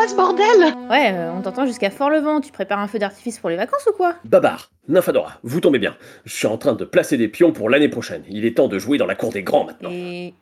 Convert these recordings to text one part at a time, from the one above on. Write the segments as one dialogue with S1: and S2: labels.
S1: quoi ce bordel?
S2: Ouais, euh, on t'entend jusqu'à Fort-le-Vent. Tu prépares un feu d'artifice pour les vacances ou quoi?
S3: Babar, Nymphadora, vous tombez bien. Je suis en train de placer des pions pour l'année prochaine. Il est temps de jouer dans la cour des grands maintenant.
S2: Et.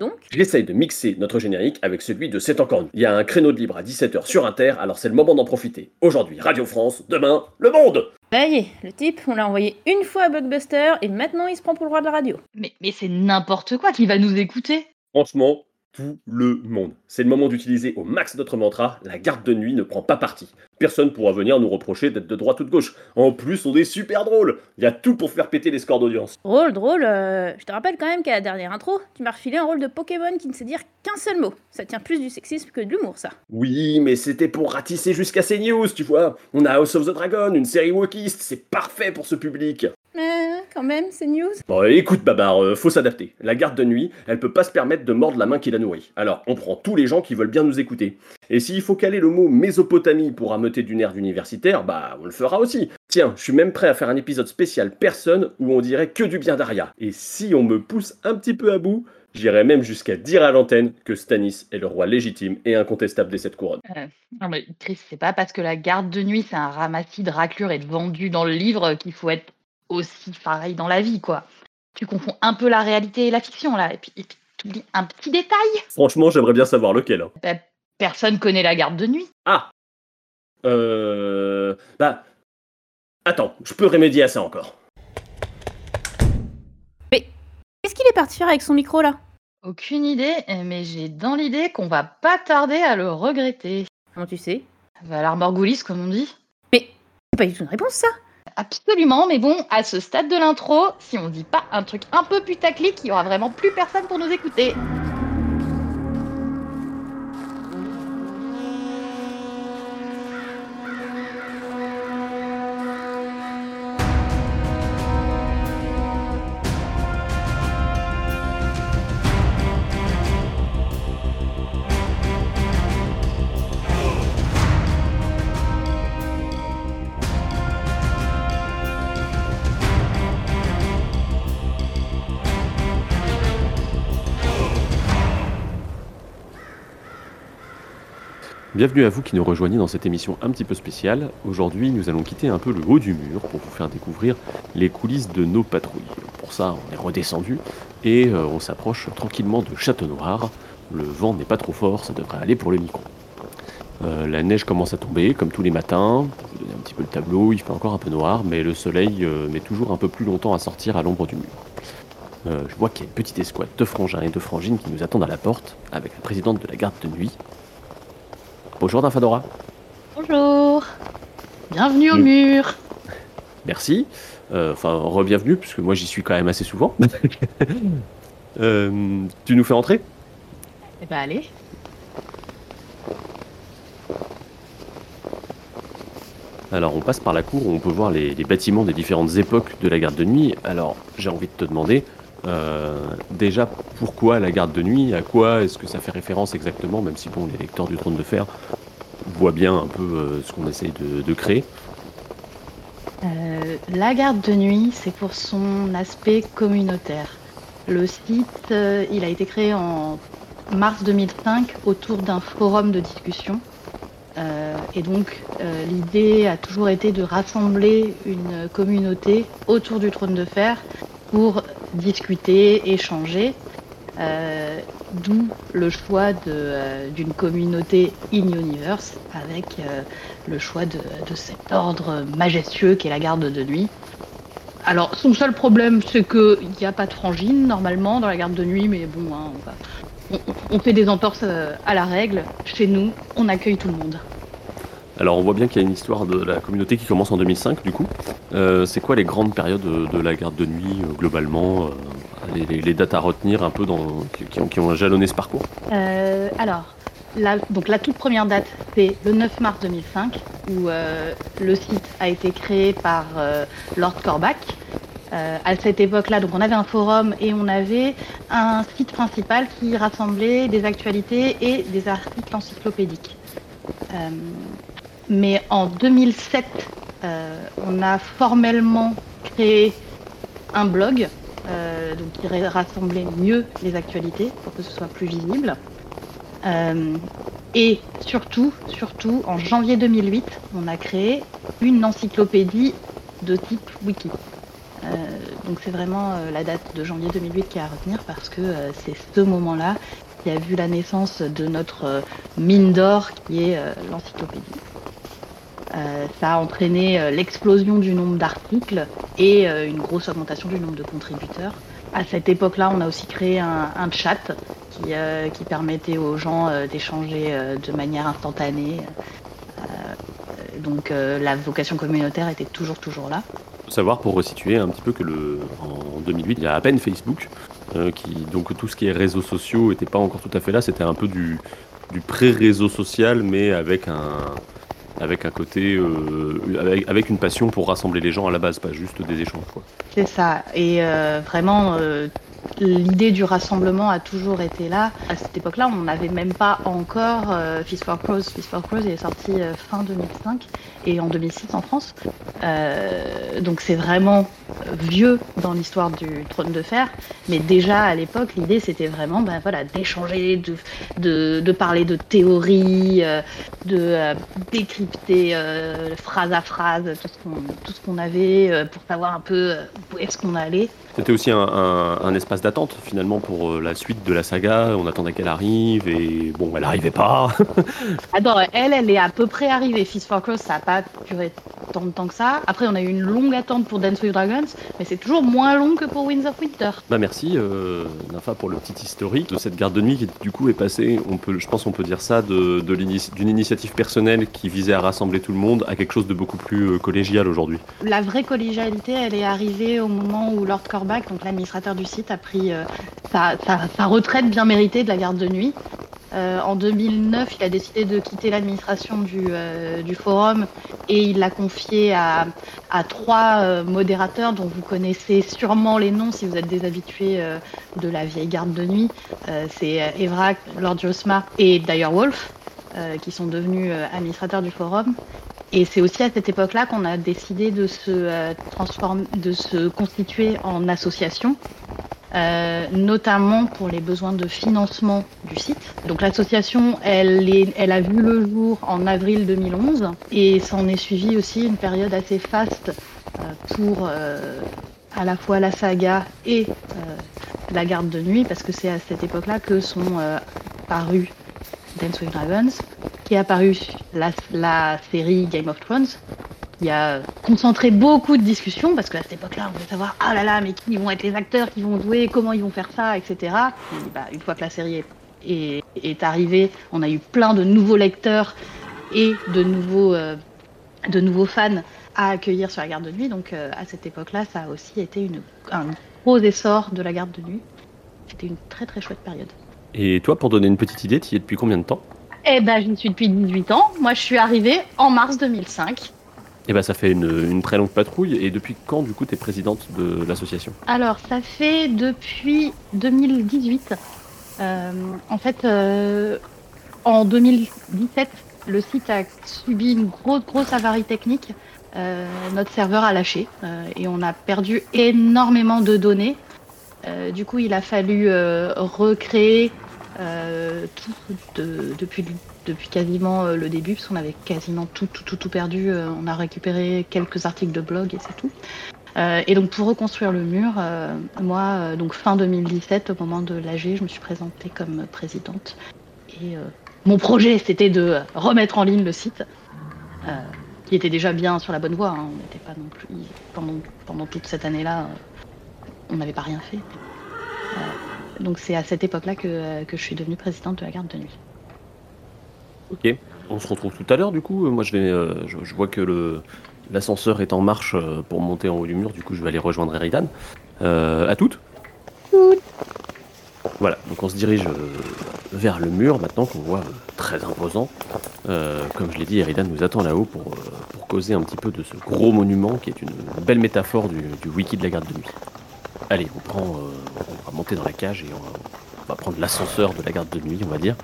S2: Donc?
S3: J'essaye de mixer notre générique avec celui de C'est encore nous. Il y a un créneau de libre à 17h sur Inter, alors c'est le moment d'en profiter. Aujourd'hui, Radio France, demain, Le Monde
S2: Ça y est, le type, on l'a envoyé une fois à Blockbuster et maintenant il se prend pour le roi de la radio.
S1: Mais, mais c'est n'importe quoi qui va nous écouter.
S3: Franchement, tout le monde. C'est le moment d'utiliser au max notre mantra, la garde de nuit ne prend pas parti. Personne pourra venir nous reprocher d'être de droite ou de gauche. En plus, on est super drôle. Il y a tout pour faire péter les scores d'audience.
S2: Drôle, drôle, euh, je te rappelle quand même qu'à la dernière intro, tu m'as refilé un rôle de Pokémon qui ne sait dire qu'un seul mot. Ça tient plus du sexisme que de l'humour, ça.
S3: Oui, mais c'était pour ratisser jusqu'à ces news, tu vois. On a House of the Dragon, une série wokiste, c'est parfait pour ce public.
S2: Mais quand même, c'est news.
S3: Bon, écoute, Babar, euh, faut s'adapter. La garde de nuit, elle peut pas se permettre de mordre la main qui la nourrit. Alors, on prend tous les gens qui veulent bien nous écouter. Et s'il faut caler le mot Mésopotamie pour ameuter du nerf d'universitaire, bah, on le fera aussi. Tiens, je suis même prêt à faire un épisode spécial personne où on dirait que du bien d'Aria. Et si on me pousse un petit peu à bout, j'irai même jusqu'à dire à l'antenne que Stanis est le roi légitime et incontestable des sept couronnes.
S1: Euh, non mais Chris, c'est pas parce que la garde de nuit c'est un ramassis de raclures et de vendus dans le livre qu'il faut être aussi pareil dans la vie, quoi. Tu confonds un peu la réalité et la fiction là, et puis, et puis tu oublies un petit détail.
S3: Franchement, j'aimerais bien savoir lequel. hein.
S1: Bah, personne connaît la garde de nuit.
S3: Ah Euh... Bah... Attends, je peux remédier à ça encore.
S2: Qu'est-ce qu'il est parti faire avec son micro là?
S1: Aucune idée, mais j'ai dans l'idée qu'on va pas tarder à le regretter.
S2: Comment tu sais?
S1: Va l'armor goulis, comme on dit.
S2: C'est pas du tout une réponse ça
S1: Absolument, mais bon, à ce stade de l'intro, si on dit pas un truc un peu putaclic, il y aura vraiment plus personne pour nous écouter.
S3: Bienvenue à vous qui nous rejoignez dans cette émission un petit peu spéciale. Aujourd'hui, nous allons quitter un peu le haut du mur pour vous faire découvrir les coulisses de nos patrouilles. Pour ça, on est redescendu et euh, on s'approche tranquillement de Château Noir. Le vent n'est pas trop fort, ça devrait aller pour le micro. Euh, la neige commence à tomber, comme tous les matins. Pour vous donner un petit peu le tableau, il fait encore un peu noir, mais le soleil euh, met toujours un peu plus longtemps à sortir à l'ombre du mur. Je vois qu'il y a une petite escouade de frangins et de frangines qui nous attendent à la porte, avec la présidente de la garde de nuit. Bonjour Nymphadora.
S1: Bonjour Bienvenue au
S3: Mm.
S1: mur
S3: Merci. Euh, Enfin, re-bienvenue, puisque moi j'y suis quand même assez souvent. Euh, tu nous fais entrer?
S1: Eh ben allez.
S3: Alors on passe par la cour où on peut voir les, les bâtiments des différentes époques de la garde de nuit. Alors j'ai envie de te demander, euh, déjà pourquoi la garde de nuit? À quoi est-ce que ça fait référence exactement? Même si bon, les lecteurs du trône de fer voient bien un peu euh, ce qu'on essaye de, créer.
S1: Euh, la garde de nuit, c'est pour son aspect communautaire. Le site, il a été créé en mars 2005 autour d'un forum de discussion. Et donc, l'idée a toujours été de rassembler une communauté autour du trône de fer pour discuter, échanger. Euh, D'où le choix euh, d'une communauté in-universe avec euh, le choix de, cet ordre majestueux qu'est la garde de nuit. Alors, son seul problème, c'est qu'il n'y a pas de frangine normalement dans la garde de nuit, mais bon, hein, on, on- fait des entorses à la règle. Chez nous, on accueille tout le monde.
S3: Alors on voit bien qu'il y a une histoire de la communauté qui commence en 2005 du coup. Euh, c'est quoi les grandes périodes de, la garde de nuit euh, globalement euh, les, dates à retenir un peu qui, ont, jalonné ce parcours?
S1: Alors, la, la toute première date, c'est le 9 mars 2005, où le site a été créé par Lord Corbac. Euh, à cette époque-là, donc on avait un forum et on avait un site principal qui rassemblait des actualités et des articles encyclopédiques. Mais en 2007, euh, on a formellement créé un blog euh, donc qui ra- rassemblait mieux les actualités pour que ce soit plus visible. Euh, Et surtout, surtout, en janvier 2008, on a créé une encyclopédie de type wiki. Donc c'est vraiment la date de janvier 2008 qui est à retenir parce que c'est ce moment-là qui a vu la naissance de notre mine d'or qui est l'encyclopédie. Ça a entraîné l'explosion du nombre d'articles et une grosse augmentation du nombre de contributeurs. À cette époque-là, on a aussi créé un, chat qui, permettait aux gens d'échanger de manière instantanée. donc la vocation communautaire était toujours toujours là
S3: savoir pour resituer un petit peu que en 2008, il y a à peine Facebook, euh, donc tout ce qui est réseaux sociaux n'était pas encore tout à fait là, c'était un peu du pré-réseau social, mais avec un, avec un côté, euh, avec, une passion pour rassembler les gens à la base, pas juste des échanges.
S1: C'est ça, et euh, vraiment, l'idée du rassemblement a toujours été là. À cette époque-là, on n'avait même pas encore euh, Fist for Crows. Fist for Crows est sorti euh, fin 2005 et en 2006 en France. Euh, donc c'est vraiment vieux dans l'histoire du trône de fer. Mais déjà à l'époque, l'idée c'était vraiment ben, voilà, d'échanger, de, de, parler de théories, de décrypter phrase à phrase tout ce qu'on avait pour savoir un peu où est-ce qu'on allait.
S3: C'était aussi un, un, espace d'attente finalement pour euh, la suite de la saga. On attendait qu'elle arrive et bon, elle n'arrivait pas.
S1: Attends, elle, elle est à peu près arrivée. Fist for Cross, ça n'a pas duré tant de temps que ça. Après, on a eu une longue attente pour Dance with Dragons, mais c'est toujours moins long que pour Winds of Winter.
S3: Bah merci, euh, Nafa, pour le petit historique de cette garde de nuit qui du coup est passée, on peut, je pense on peut dire ça, de, d'une initiative personnelle qui visait à rassembler tout le monde à quelque chose de beaucoup plus euh, collégial aujourd'hui.
S1: La vraie collégialité, elle est arrivée au moment où Lord donc l'administrateur du site, a pris euh, sa, retraite bien méritée de la garde de nuit. Euh, en 2009, il a décidé de quitter l'administration du, euh, forum et il l'a confié à, trois modérateurs dont vous connaissez sûrement les noms si vous êtes des habitués de la vieille garde de nuit. C'est Evrak, Lord Josma et Dire Wolf. qui sont devenus administrateurs du forum. Et c'est aussi à cette époque-là qu'on a décidé de se euh, constituer en association, euh, notamment pour les besoins de financement du site. Donc l'association, elle a vu le jour en avril 2011 et s'en est suivi aussi une période assez faste euh, pour à la fois la saga et la garde de nuit, parce que c'est à cette époque-là que sont parus Dance with Dragons, qui est apparu la, la série Game of Thrones, qui a concentré beaucoup de discussions, parce qu'à cette époque-là, on voulait savoir, ah là là, mais qui vont être les acteurs qui vont jouer, comment ils vont faire ça, etc. Et bah, une fois que la série est, est, arrivée, on a eu plein de nouveaux lecteurs et de nouveaux, euh, de nouveaux fans à accueillir sur la garde de nuit. Donc euh, à cette époque-là, ça a aussi été une, un gros essor de la garde de nuit. C'était une très très chouette période.
S3: Et toi, pour donner une petite idée, tu y es depuis combien de temps
S1: Eh ben, j'y suis depuis 18 ans. Moi, je suis arrivée en mars 2005.
S3: Eh ben, ça fait une, très longue patrouille. Et depuis quand, du coup, tu es présidente de l'association
S1: Alors, ça fait depuis 2018. Euh, en fait, euh, en 2017, le site a subi une grosse, grosse avarie technique. Euh, notre serveur a lâché et on a perdu énormément de données. Du coup, il a fallu recréer euh, tout depuis, quasiment euh, le début, parce qu'on avait quasiment tout, tout, tout, tout perdu. Euh, on a récupéré quelques articles de blog et c'est tout. et donc pour reconstruire le mur, moi, donc fin 2017, au moment de l'AG, je me suis présentée comme présidente. Et mon projet, c'était de remettre en ligne le site, qui était déjà bien sur la bonne voie. Hein. On n'était pas non plus pendant toute cette année-là, on n'avait pas rien fait. Donc c'est à cette époque-là que, que, je suis devenue présidente de la garde de nuit.
S3: Ok, on se retrouve tout à l'heure du coup. Moi je, vais, euh, vois que l'ascenseur est en marche euh, pour monter en haut du mur, du coup je vais aller rejoindre Eridan. Euh, à toutes Voilà, donc on se dirige vers le mur maintenant qu'on voit très imposant. comme je l'ai dit, Eridan nous attend là-haut pour, causer un petit peu de ce gros monument qui est une belle métaphore du wiki de la garde de nuit. Allez, euh, on va monter dans la cage et on va, prendre l'ascenseur de la garde de nuit, on va dire.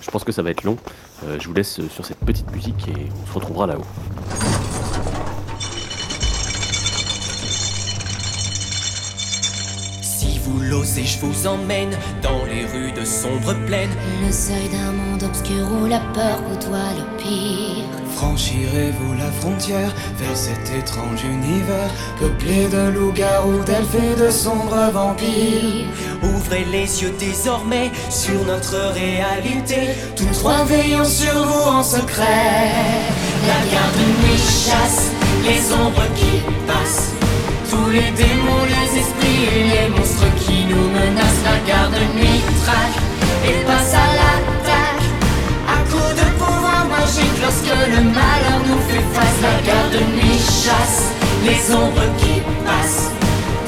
S3: Je pense que ça va être long. Euh, je vous laisse sur cette petite musique et on se retrouvera là-haut.
S4: Vous Osez, je vous emmène dans les rues de sombres plaines.
S5: Le seuil d'un monde obscur où la peur côtoie le pire.
S6: Franchirez-vous la frontière vers cet étrange univers Peuplé de loups-garous, d'elfes et de sombres vampires
S4: Ouvrez les yeux désormais sur notre réalité.
S6: Tous trois veillons sur vous en secret
S4: La garde nuit chasse les ombres qui passent. Tous les démons, les esprits et les monstres qui nous menacent. La garde nuit traque et passe à l'attaque. À coup de pouvoir magique lorsque le malheur nous fait face. La garde nuit chasse les ombres qui passent.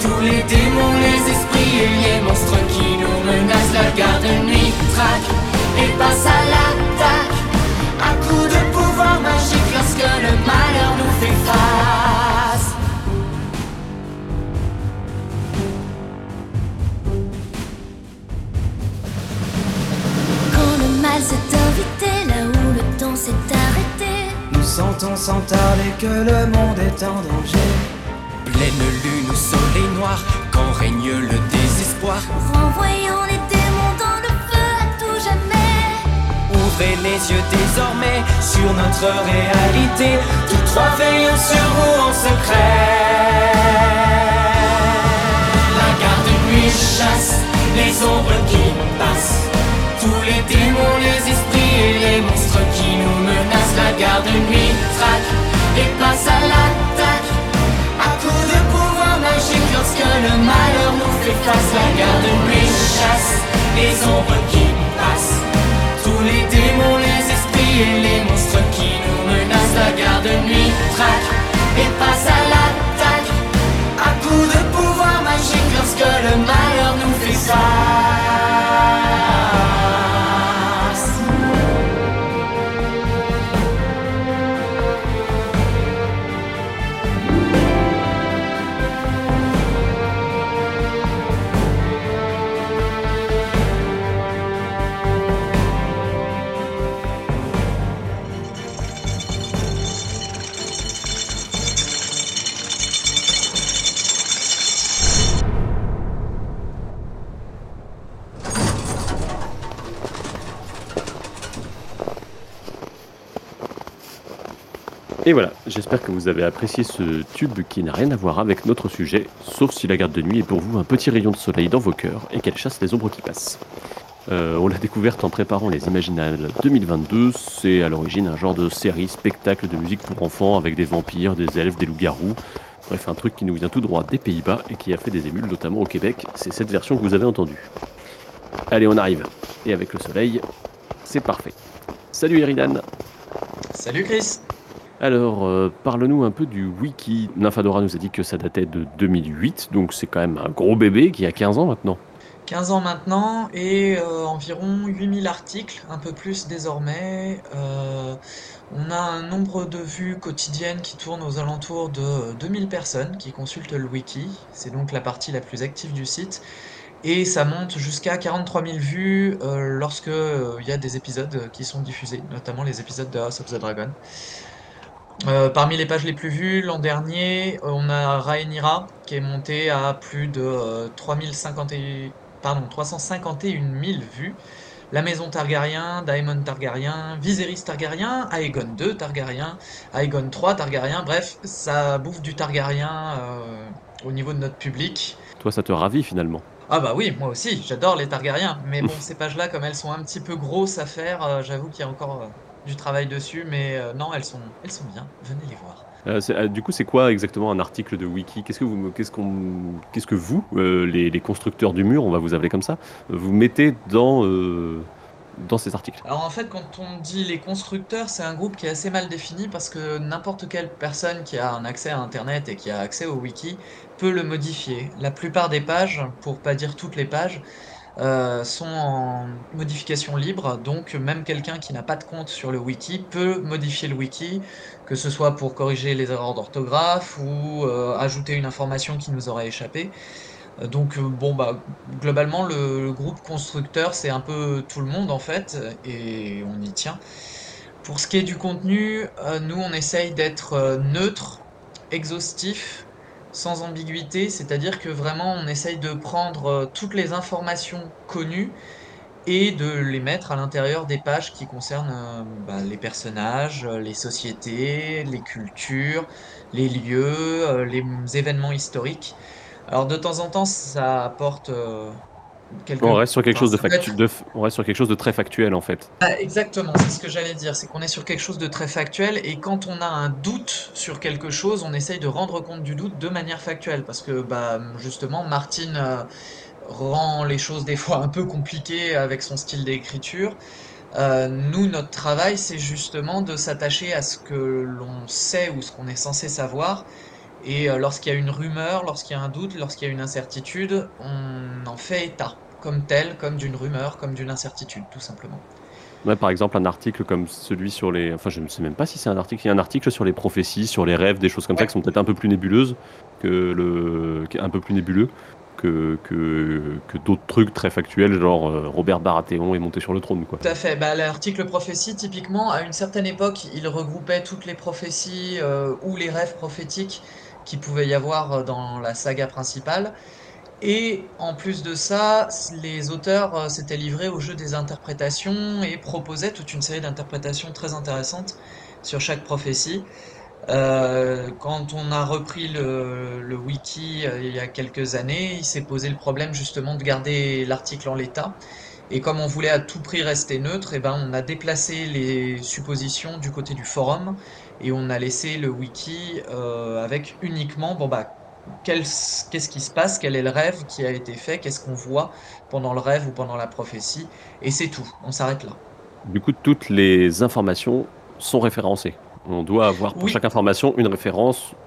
S4: Tous les démons, les esprits et les monstres qui nous menacent. La garde nuit traque et passe à l'attaque. À coup de pouvoir magique
S6: sans tarder que le monde est en danger
S4: Pleine lune ou soleil noir, quand règne le désespoir.
S5: Renvoyons les démons dans le feu à tout jamais.
S4: Ouvrez les yeux désormais sur notre réalité. Tous trois veillons sur vous en secret. La garde nuit chasse les ombres qui passent. Tous les démons, les esprits les monstres qui nous menacent. La garde nuit traque et passe à l'attaque. À coup de pouvoir magique lorsque le malheur nous fait face. La garde nuit chasse les ombres qui passent. Tous les démons, les esprits et les monstres qui nous menacent. La garde nuit traque et passe à l'attaque. À coup de pouvoir magique lorsque le malheur nous fait face.
S3: Et voilà, j'espère que vous avez apprécié ce tube qui n'a rien à voir avec notre sujet, sauf si la garde de nuit est pour vous un petit rayon de soleil dans vos cœurs et qu'elle chasse les ombres qui passent. Euh, on l'a découverte en préparant les Imaginales 2022, c'est à l'origine un genre de série, spectacle de musique pour enfants avec des vampires, des elfes, des loups-garous, bref un truc qui nous vient tout droit des Pays-Bas et qui a fait des émules notamment au Québec, c'est cette version que vous avez entendue. Allez, on arrive, et avec le soleil, c'est parfait. Salut Eridan
S7: Salut Chris
S3: Alors, euh, parle-nous un peu du wiki. Nymphadora nous a dit que ça datait de 2008, donc c'est quand même un gros bébé qui a 15 ans maintenant.
S7: 15 ans maintenant et euh, environ 8000 articles, un peu plus désormais. Euh, on a un nombre de vues quotidiennes qui tourne aux alentours de 2000 personnes qui consultent le wiki. C'est donc la partie la plus active du site. Et ça monte jusqu'à 43 000 vues euh, lorsque euh, il y a des épisodes qui sont diffusés, notamment les épisodes de House of the Dragon. Euh, parmi les pages les plus vues, l'an dernier, on a Rhaenyra qui est monté à plus de euh, 3050 et- pardon, 351 000 vues. La maison Targaryen, Daemon Targaryen, Viserys Targaryen, Aegon II Targaryen, Aegon III Targaryen, bref, ça bouffe du Targaryen euh, au niveau de notre public.
S3: Toi, ça te ravit finalement.
S7: Ah bah oui, moi aussi, j'adore les Targaryens. Mais bon, ces pages-là, comme elles sont un petit peu grosses à faire, euh, j'avoue qu'il y a encore euh, du travail dessus. Mais euh, non, elles sont, elles sont bien. Venez les voir.
S3: Euh, euh, du coup, c'est quoi exactement un article de wiki? Qu'est-ce que vous, qu'est-ce qu'on, qu'est-ce que vous, euh, les, les constructeurs du mur, on va vous appeler comme ça, vous mettez dans dans ces articles?
S7: Alors en fait, quand on dit les constructeurs, c'est un groupe qui est assez mal défini parce que n'importe quelle personne qui a un accès à Internet et qui a accès au wiki peut le modifier. La plupart des pages, pour pas dire toutes les pages, euh, sont en modification libre, donc même quelqu'un qui n'a pas de compte sur le wiki peut modifier le wiki, que ce soit pour corriger les erreurs d'orthographe ou euh, ajouter une information qui nous aurait échappé. Euh, Donc bon bah globalement le, groupe constructeur c'est un peu tout le monde en fait et on y tient. Pour ce qui est du contenu, nous on essaye d'être neutre, exhaustif, sans ambiguïté, c'est-à-dire que vraiment on essaye de prendre euh, toutes les informations connues et de les mettre à l'intérieur des pages qui concernent euh, bah, les personnages, euh, les sociétés, les cultures, les lieux, les événements historiques. Alors de temps en temps, ça apporte
S3: on reste sur quelque chose de, on reste sur quelque chose de très factuel en fait.
S7: Ah, exactement, c'est ce que j'allais dire, c'est qu'on est sur quelque chose de très factuel et quand on a un doute sur quelque chose, on essaye de rendre compte du doute de manière factuelle parce que bah justement Martine euh, rend les choses des fois un peu compliquées avec son style d'écriture. Euh, nous, notre travail, c'est justement de s'attacher à ce que l'on sait ou ce qu'on est censé savoir. Et euh, lorsqu'il y a une rumeur, lorsqu'il y a un doute, lorsqu'il y a une incertitude, on en fait état comme tel, comme d'une rumeur, comme d'une incertitude, tout simplement.
S3: Ouais, par exemple, un article comme celui sur les. Enfin, je ne sais même pas si c'est un article. Il y a un article sur les prophéties, sur les rêves, des choses comme ça qui sont peut-être un peu plus nébuleuses que le. un peu plus nébuleux que, que, que d'autres trucs très factuels, genre euh, Robert Baratheon est monté sur le trône. Quoi.
S7: Tout à fait. Bah, L'article prophétie, typiquement, à une certaine époque, il regroupait toutes les prophéties euh, ou les rêves prophétiques qui pouvait y avoir dans la saga principale. Et en plus de ça, les auteurs euh, s'étaient livrés au jeu des interprétations et proposaient toute une série d'interprétations très intéressantes sur chaque prophétie. Euh, quand on a repris le, wiki euh, il y a quelques années, il s'est posé le problème justement de garder l'article en l'état. Et comme on voulait à tout prix rester neutre, eh ben on a déplacé les suppositions du côté du forum et on a laissé le wiki avec uniquement bon bah qu'est-ce qui se passe, quel est le rêve qui a été fait, qu'est-ce qu'on voit pendant le rêve ou pendant la prophétie, et c'est tout, on s'arrête là.
S3: Du coup, toutes les informations sont référencées. On doit avoir pour chaque information une référence euh,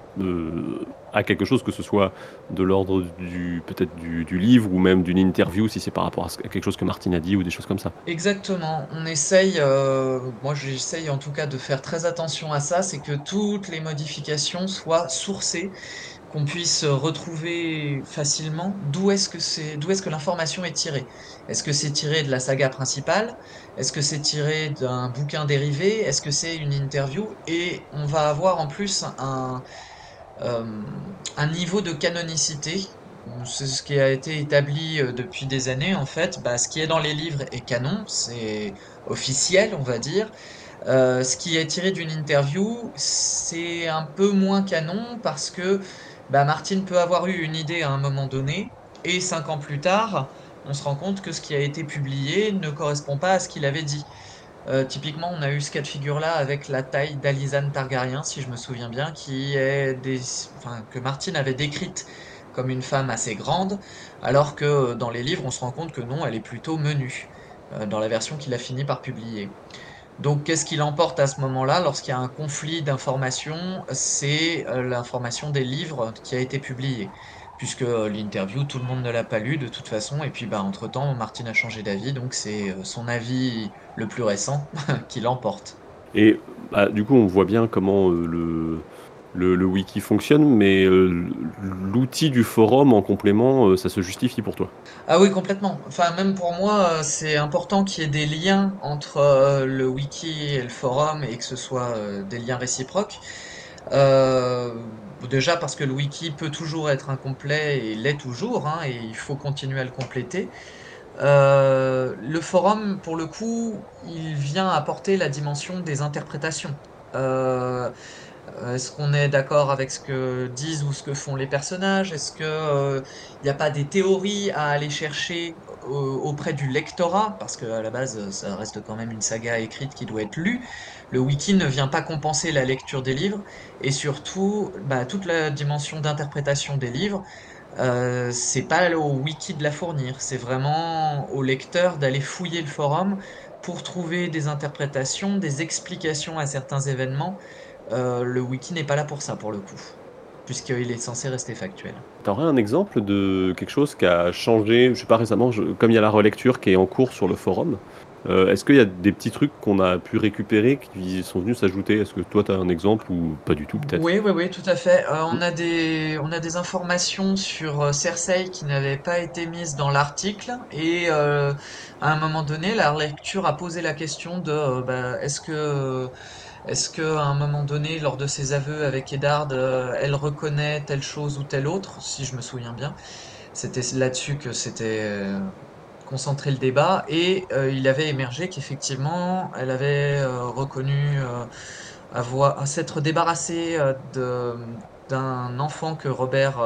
S3: à quelque chose, que ce soit de l'ordre du peut-être du, livre ou même d'une interview, si c'est par rapport à quelque chose que Martine a dit ou des choses comme ça.
S7: Exactement. On essaye, euh, moi j'essaye en tout cas de faire très attention à ça, c'est que toutes les modifications soient sourcées qu'on puisse retrouver facilement d'où est-ce que c'est d'où est-ce que l'information est tirée. Est-ce que c'est tiré de la saga principale? Est-ce que c'est tiré d'un bouquin dérivé? Est-ce que c'est une interview? Et on va avoir en plus un, euh, un niveau de canonicité. C'est ce qui a été établi euh, depuis des années en fait. Bah, ce qui est dans les livres est canon, c'est officiel on va dire. Euh, ce qui est tiré d'une interview, c'est un peu moins canon parce que bah, Martine peut avoir eu une idée à un moment donné, et cinq ans plus tard, on se rend compte que ce qui a été publié ne correspond pas à ce qu'il avait dit. Euh, typiquement, on a eu ce cas de figure-là avec la taille d'Alizane Targaryen, si je me souviens bien, qui est que Martine avait décrite comme une femme assez grande, alors que dans les livres, on se rend compte que non, elle est plutôt menue, euh, dans la version qu'il a fini par publier. Donc qu'est-ce qui l'emporte à ce moment-là lorsqu'il y a un conflit d'informations? C'est euh, l'information des livres qui a été publiée. Puisque euh, l'interview, tout le monde ne l'a pas lu de toute façon. Et puis bah, entre-temps, Martine a changé d'avis. Donc c'est euh, son avis le plus récent qui l'emporte.
S3: Et bah, du coup, on voit bien comment le, le, wiki fonctionne, mais euh, l'outil du forum en complément, euh, ça se justifie pour toi?
S7: Ah oui, complètement. Enfin, même pour moi, euh, c'est important qu'il y ait des liens entre le wiki et le forum et que ce soit des liens réciproques. Déjà parce que le wiki peut toujours être incomplet et l'est toujours, hein, et il faut continuer à le compléter. le forum, pour le coup, il vient apporter la dimension des interprétations. Euh, est-ce qu'on est d'accord avec ce que disent ou ce que font les personnages? Est-ce qu'il n'y euh, a pas des théories à aller chercher euh, auprès du lectorat Parce qu'à la base, ça reste quand même une saga écrite qui doit être lue. Le wiki ne vient pas compenser la lecture des livres. Et surtout, bah, toute la dimension d'interprétation des livres, c'est pas au wiki de la fournir. C'est vraiment au lecteur d'aller fouiller le forum pour trouver des interprétations, des explications à certains événements. Euh, le wiki n'est pas là pour ça, pour le coup, puisqu'il est censé rester factuel.
S3: T'aurais un exemple de quelque chose qui a changé, je sais pas récemment, comme il y a la relecture qui est en cours sur le forum, euh, est-ce qu'il y a des petits trucs qu'on a pu récupérer qui sont venus s'ajouter? Est-ce que toi tu as un exemple ou pas du tout peut-être?
S7: Oui, oui, oui, tout à fait. Euh, on, a des, on a des informations sur Cersei qui n'avaient pas été mises dans l'article et à un moment donné, la relecture a posé la question de bah, est-ce que Est-ce qu'à un moment donné, lors de ses aveux avec Eddard, euh, elle reconnaît telle chose ou telle autre, si je me souviens bien? C'était là-dessus que c'était euh, concentré le débat. Et euh, il avait émergé qu'effectivement, elle avait reconnu avoir s'être débarrassée d'un enfant que Robert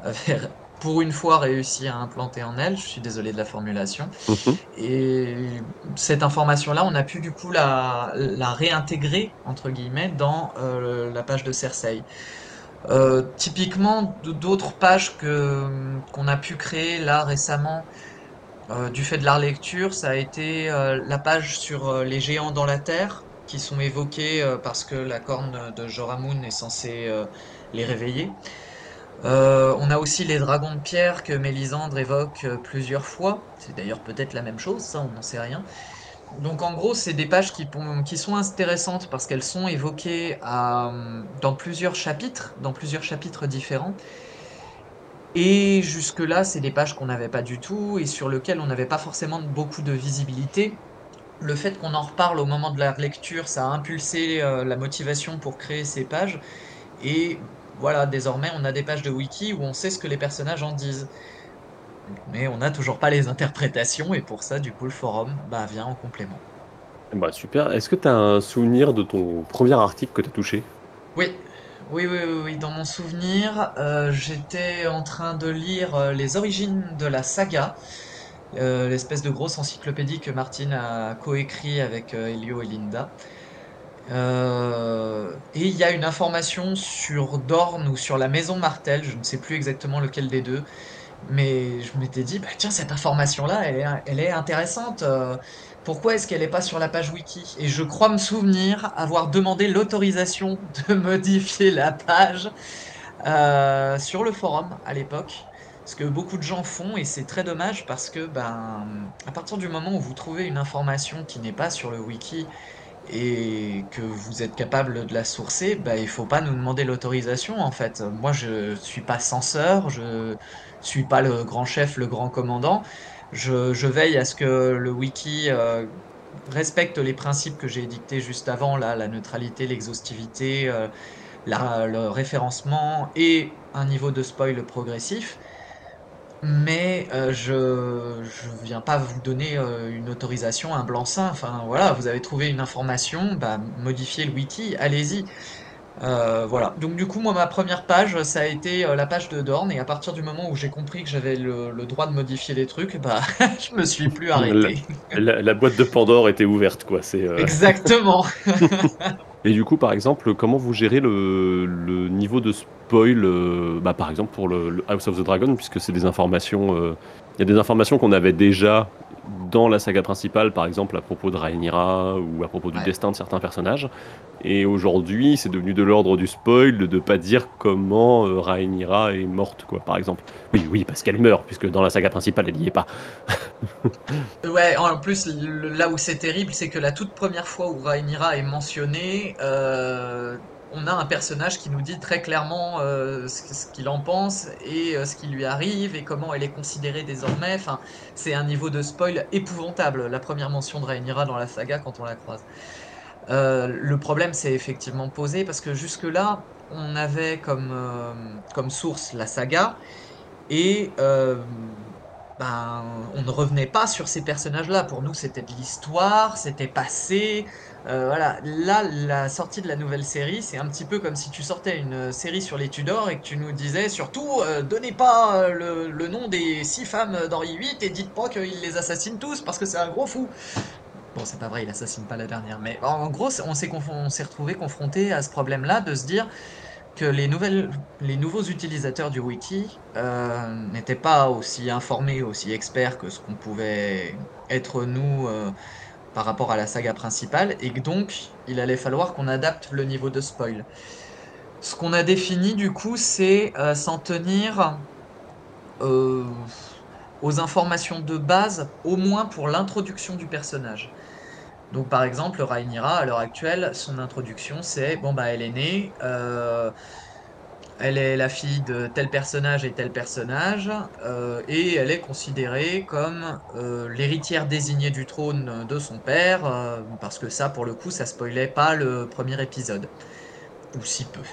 S7: avait pour une fois réussi à implanter en elle. Je suis désolé de la formulation.
S3: Mhm.
S7: Et cette information-là, on a pu du coup la, la réintégrer, entre guillemets, dans euh, la page de Cersei. Euh, typiquement, d'autres pages que qu'on a pu créer là récemment, euh, du fait de la lecture, ça a été la page sur les géants dans la terre, qui sont évoqués parce que la corne de Joramun est censée les réveiller. Euh, on a aussi les dragons de pierre que Mélisandre évoque euh, plusieurs fois. C'est d'ailleurs peut-être la même chose, ça on n'en sait rien. Donc en gros, c'est des pages qui, sont intéressantes parce qu'elles sont évoquées euh, dans plusieurs chapitres, dans plusieurs chapitres différents. Et jusque-là, c'est des pages qu'on n'avait pas du tout et sur lesquelles on n'avait pas forcément beaucoup de visibilité. Le fait qu'on en reparle au moment de la lecture, ça a impulsé la motivation pour créer ces pages. Et voilà, désormais on a des pages de wiki où on sait ce que les personnages en disent. Mais on n'a toujours pas les interprétations et pour ça, du coup, le forum bah, vient en complément.
S3: Bah super. Est-ce que tu as un souvenir de ton premier article que tu as touché?
S7: Oui. Oui, oui, oui, Dans mon souvenir, euh, j'étais en train de lire euh, les origines de la saga, euh, l'espèce de grosse encyclopédie que Martine a coécrit avec Elio et Linda. Euh, et il y a une information sur Dorn ou sur la maison Martel, je ne sais plus exactement lequel des deux, mais je m'étais dit, bah tiens, cette information-là, elle est, elle est intéressante. Euh, pourquoi est-ce qu'elle n'est pas sur la page wiki? Et je crois me souvenir avoir demandé l'autorisation de modifier la page euh, sur le forum à l'époque. Ce que beaucoup de gens font, et c'est très dommage parce que, ben, à partir du moment où vous trouvez une information qui n'est pas sur le wiki et que vous êtes capable de la sourcer, bah, il faut pas nous demander l'autorisation en fait. Moi je suis pas censeur, je suis pas le grand chef, le grand commandant. Je, veille à ce que le wiki euh, respecte les principes que j'ai édictés juste avant, là, la neutralité, l'exhaustivité, euh, le référencement et un niveau de spoil progressif mais euh, je ne viens pas vous donner euh, une autorisation, un blanc-seing. Enfin voilà, vous avez trouvé une information, bah, modifiez le wiki, allez-y. Euh, voilà. Donc du coup, moi, ma première page, ça a été la page de Dorn, et à partir du moment où j'ai compris que j'avais le, droit de modifier les trucs, bah, je me suis plus arrêté.
S3: La, boîte de Pandore était ouverte, quoi. C'est
S7: exactement.
S3: et du coup, par exemple, comment vous gérez le, niveau de spoil, euh, bah, par exemple pour le, House of the Dragon, puisque c'est des informations. Euh, il y a des informations qu'on avait déjà dans la saga principale, par exemple à propos de Rhaenyra ou à propos du destin de certains personnages. Et aujourd'hui, c'est devenu de l'ordre du spoil de ne pas dire comment euh, Rhaenyra est morte, quoi, par exemple. Oui, oui, parce qu'elle meurt, puisque dans la saga principale, elle n'y est pas.
S7: ouais, en plus, là où c'est terrible, c'est que la toute première fois où Rhaenyra est mentionnée, euh, on a un personnage qui nous dit très clairement euh, ce, qu'il en pense et euh, ce qui lui arrive et comment elle est considérée désormais. C'est un niveau de spoil épouvantable, la première mention de Rhaenyra dans la saga quand on la croise. Euh, le problème s'est effectivement posé parce que jusque-là, on avait comme, comme source la saga et ben, on ne revenait pas sur ces personnages-là. Pour nous, c'était de l'histoire, c'était passé, euh, voilà, là, la sortie de la nouvelle série, c'est un petit peu comme si tu sortais une série sur les Tudors et que tu nous disais surtout, euh, donnez pas euh, le, nom des six femmes d'Henri VIII et dites pas qu'il les assassine tous parce que c'est un gros fou. Bon, c'est pas vrai, il assassine pas la dernière, mais en gros, on s'est, retrouvé confronté à ce problème-là de se dire que les, nouvelles, les nouveaux utilisateurs du wiki n'étaient pas aussi informés, aussi experts que ce qu'on pouvait être nous par rapport à la saga principale, et que donc il allait falloir qu'on adapte le niveau de spoil. Ce qu'on a défini du coup, c'est euh, s'en tenir euh, aux informations de base, au moins pour l'introduction du personnage. Donc par exemple, Rhaenyra, à l'heure actuelle, son introduction, c'est bon bah elle est née. Euh, elle est la fille de tel personnage et tel personnage, euh, et elle est considérée comme euh, l'héritière désignée du trône de son père, euh, parce que ça, pour le coup, ça spoilait pas le premier épisode, ou si peu.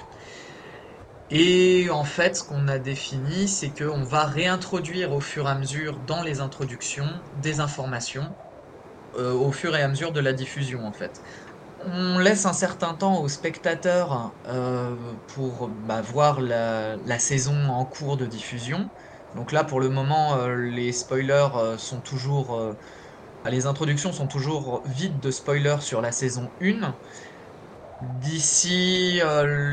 S7: Et en fait, ce qu'on a défini, c'est qu'on va réintroduire au fur et à mesure dans les introductions des informations, au fur et à mesure de la diffusion, en fait on laisse un certain temps aux spectateurs euh, pour bah, voir la, saison en cours de diffusion. Donc là, pour le moment, euh, les spoilers euh, sont toujours... les introductions sont toujours vides de spoilers sur la saison 1. D'ici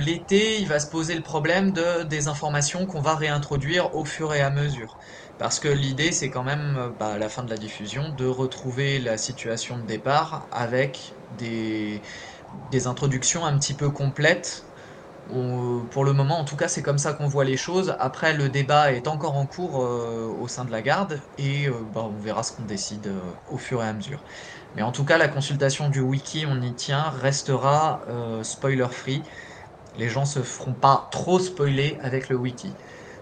S7: l'été, il va se poser le problème de, des informations qu'on va réintroduire au fur et à mesure. Parce que l'idée, c'est quand même, euh, bah, à la fin de la diffusion, de retrouver la situation de départ avec des, introductions un petit peu complètes. Pour le moment, en tout cas, c'est comme ça qu'on voit les choses. Après, le débat est encore en cours euh, au sein de la garde et euh, bah, on verra ce qu'on décide au fur et à mesure. Mais en tout cas, la consultation du wiki, on y tient, restera spoiler free. Les gens se feront pas trop spoiler avec le wiki.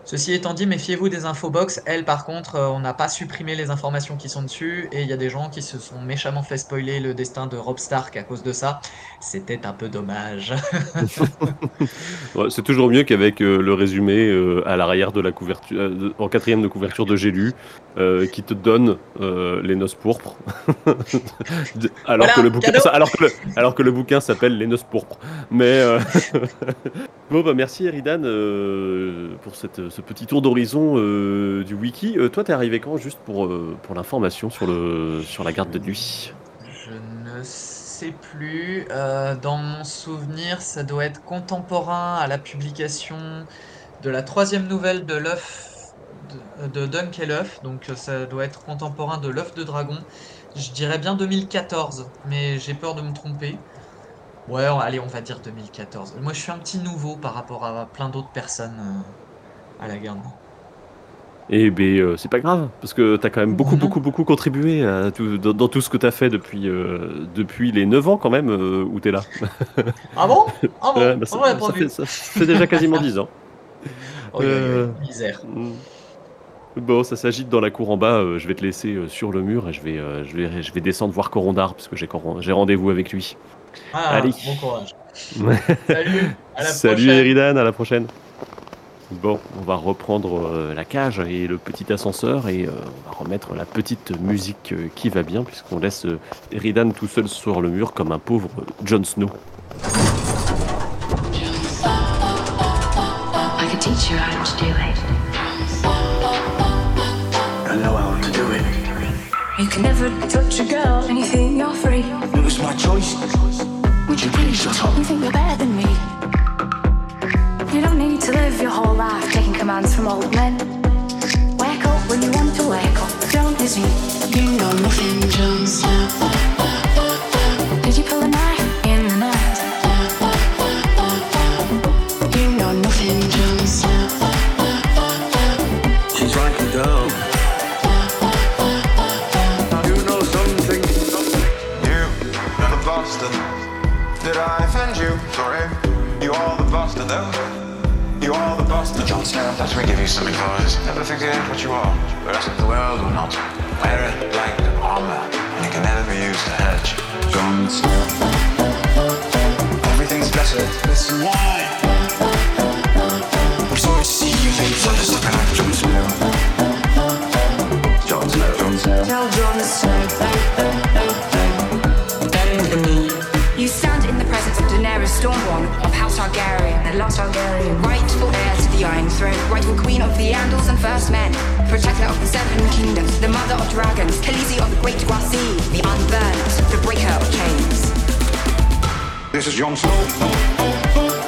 S7: Ceci étant dit, méfiez-vous des infobox. Elles, par contre, euh, on n'a pas supprimé les informations qui sont dessus et il y a des gens qui se sont méchamment fait spoiler le destin de Rob Stark à cause de ça. C'était un peu dommage.
S3: Ouais, c'est toujours mieux qu'avec euh, le résumé euh, à l'arrière de la couverture, euh, en quatrième de couverture de J'ai lu, qui te donne les noces pourpres. Alors,
S7: Voilà,
S3: que le bouquin, alors, que le, alors que le bouquin s'appelle Les noces pourpres. Mais bon, bah, merci Eridan pour cette, petit tour d'horizon euh, du wiki. Euh, toi, t'es arrivé quand juste pour, euh, pour l'information sur, sur la garde de nuit?
S7: Je ne sais plus. Dans mon souvenir, ça doit être contemporain à la publication de la troisième nouvelle de l'œuf de, de Dunk et. Donc ça doit être contemporain de l'œuf de dragon. Je dirais bien 2014, mais j'ai peur de me tromper. Ouais, allez, on va dire 2014. Moi, je suis un petit nouveau par rapport à plein d'autres personnes à la garde.
S3: Eh ben, euh, c'est pas grave, parce que t'as quand même beaucoup, beaucoup, beaucoup contribué à tout- dans, dans tout ce que t'as fait depuis, euh, depuis les 9 ans quand même euh, où t'es là.
S7: Ah bon? Ah bon?
S3: Bah, ça,
S7: On l'avait pas
S3: ça fait, ça fait déjà quasiment 10 ans.
S7: Oh, misère.
S3: Mm. Bon, ça s'agite dans la cour en bas. je vais te laisser sur le mur et je vais, je vais, je vais descendre voir Corondar parce que j'ai rendez-vous avec lui.
S7: Ah,
S3: Allez.
S7: bon courage. Salut, à la
S3: Salut
S7: prochaine.
S3: Eridan, à la prochaine. Bon, on va reprendre euh, la cage et le petit ascenseur et euh, on va remettre la petite musique euh, qui va bien puisqu'on laisse euh, Eridan tout seul sur le mur comme un pauvre Jon Snow.
S8: I could teach you how to do it.
S6: I know how to do it.
S8: You can never touch a girl think you're free.
S6: It was my choice.
S8: Would you please shut up? You think you're better than live your whole life taking commands from old men. Wake up when you want to wake up. Don't listen. You know nothing, Jon Snow. You
S9: are the bastard. Jon Snow, let me give you some advice. Never forget what you are. The rest of the world will not. Wear it like armor, and it can never be used to hurt you. Jon Snow. Everything's better. Listen, why? I'm sorry to see you face on the second act, Jon Snow. Jon Snow. Jon Snow.
S8: Tell Jon Snow.
S6: Bend the knee.
S8: You stand in the presence of Daenerys Stormborn of House Targaryen, the last Targaryen, rightful heir to Throne, rightful queen of the Andals and First Men, protector of the Seven Kingdoms, the mother of dragons, Khaleesi of the Great Grassy, the unburnt, the breaker of chains.
S9: This is Jon Snow.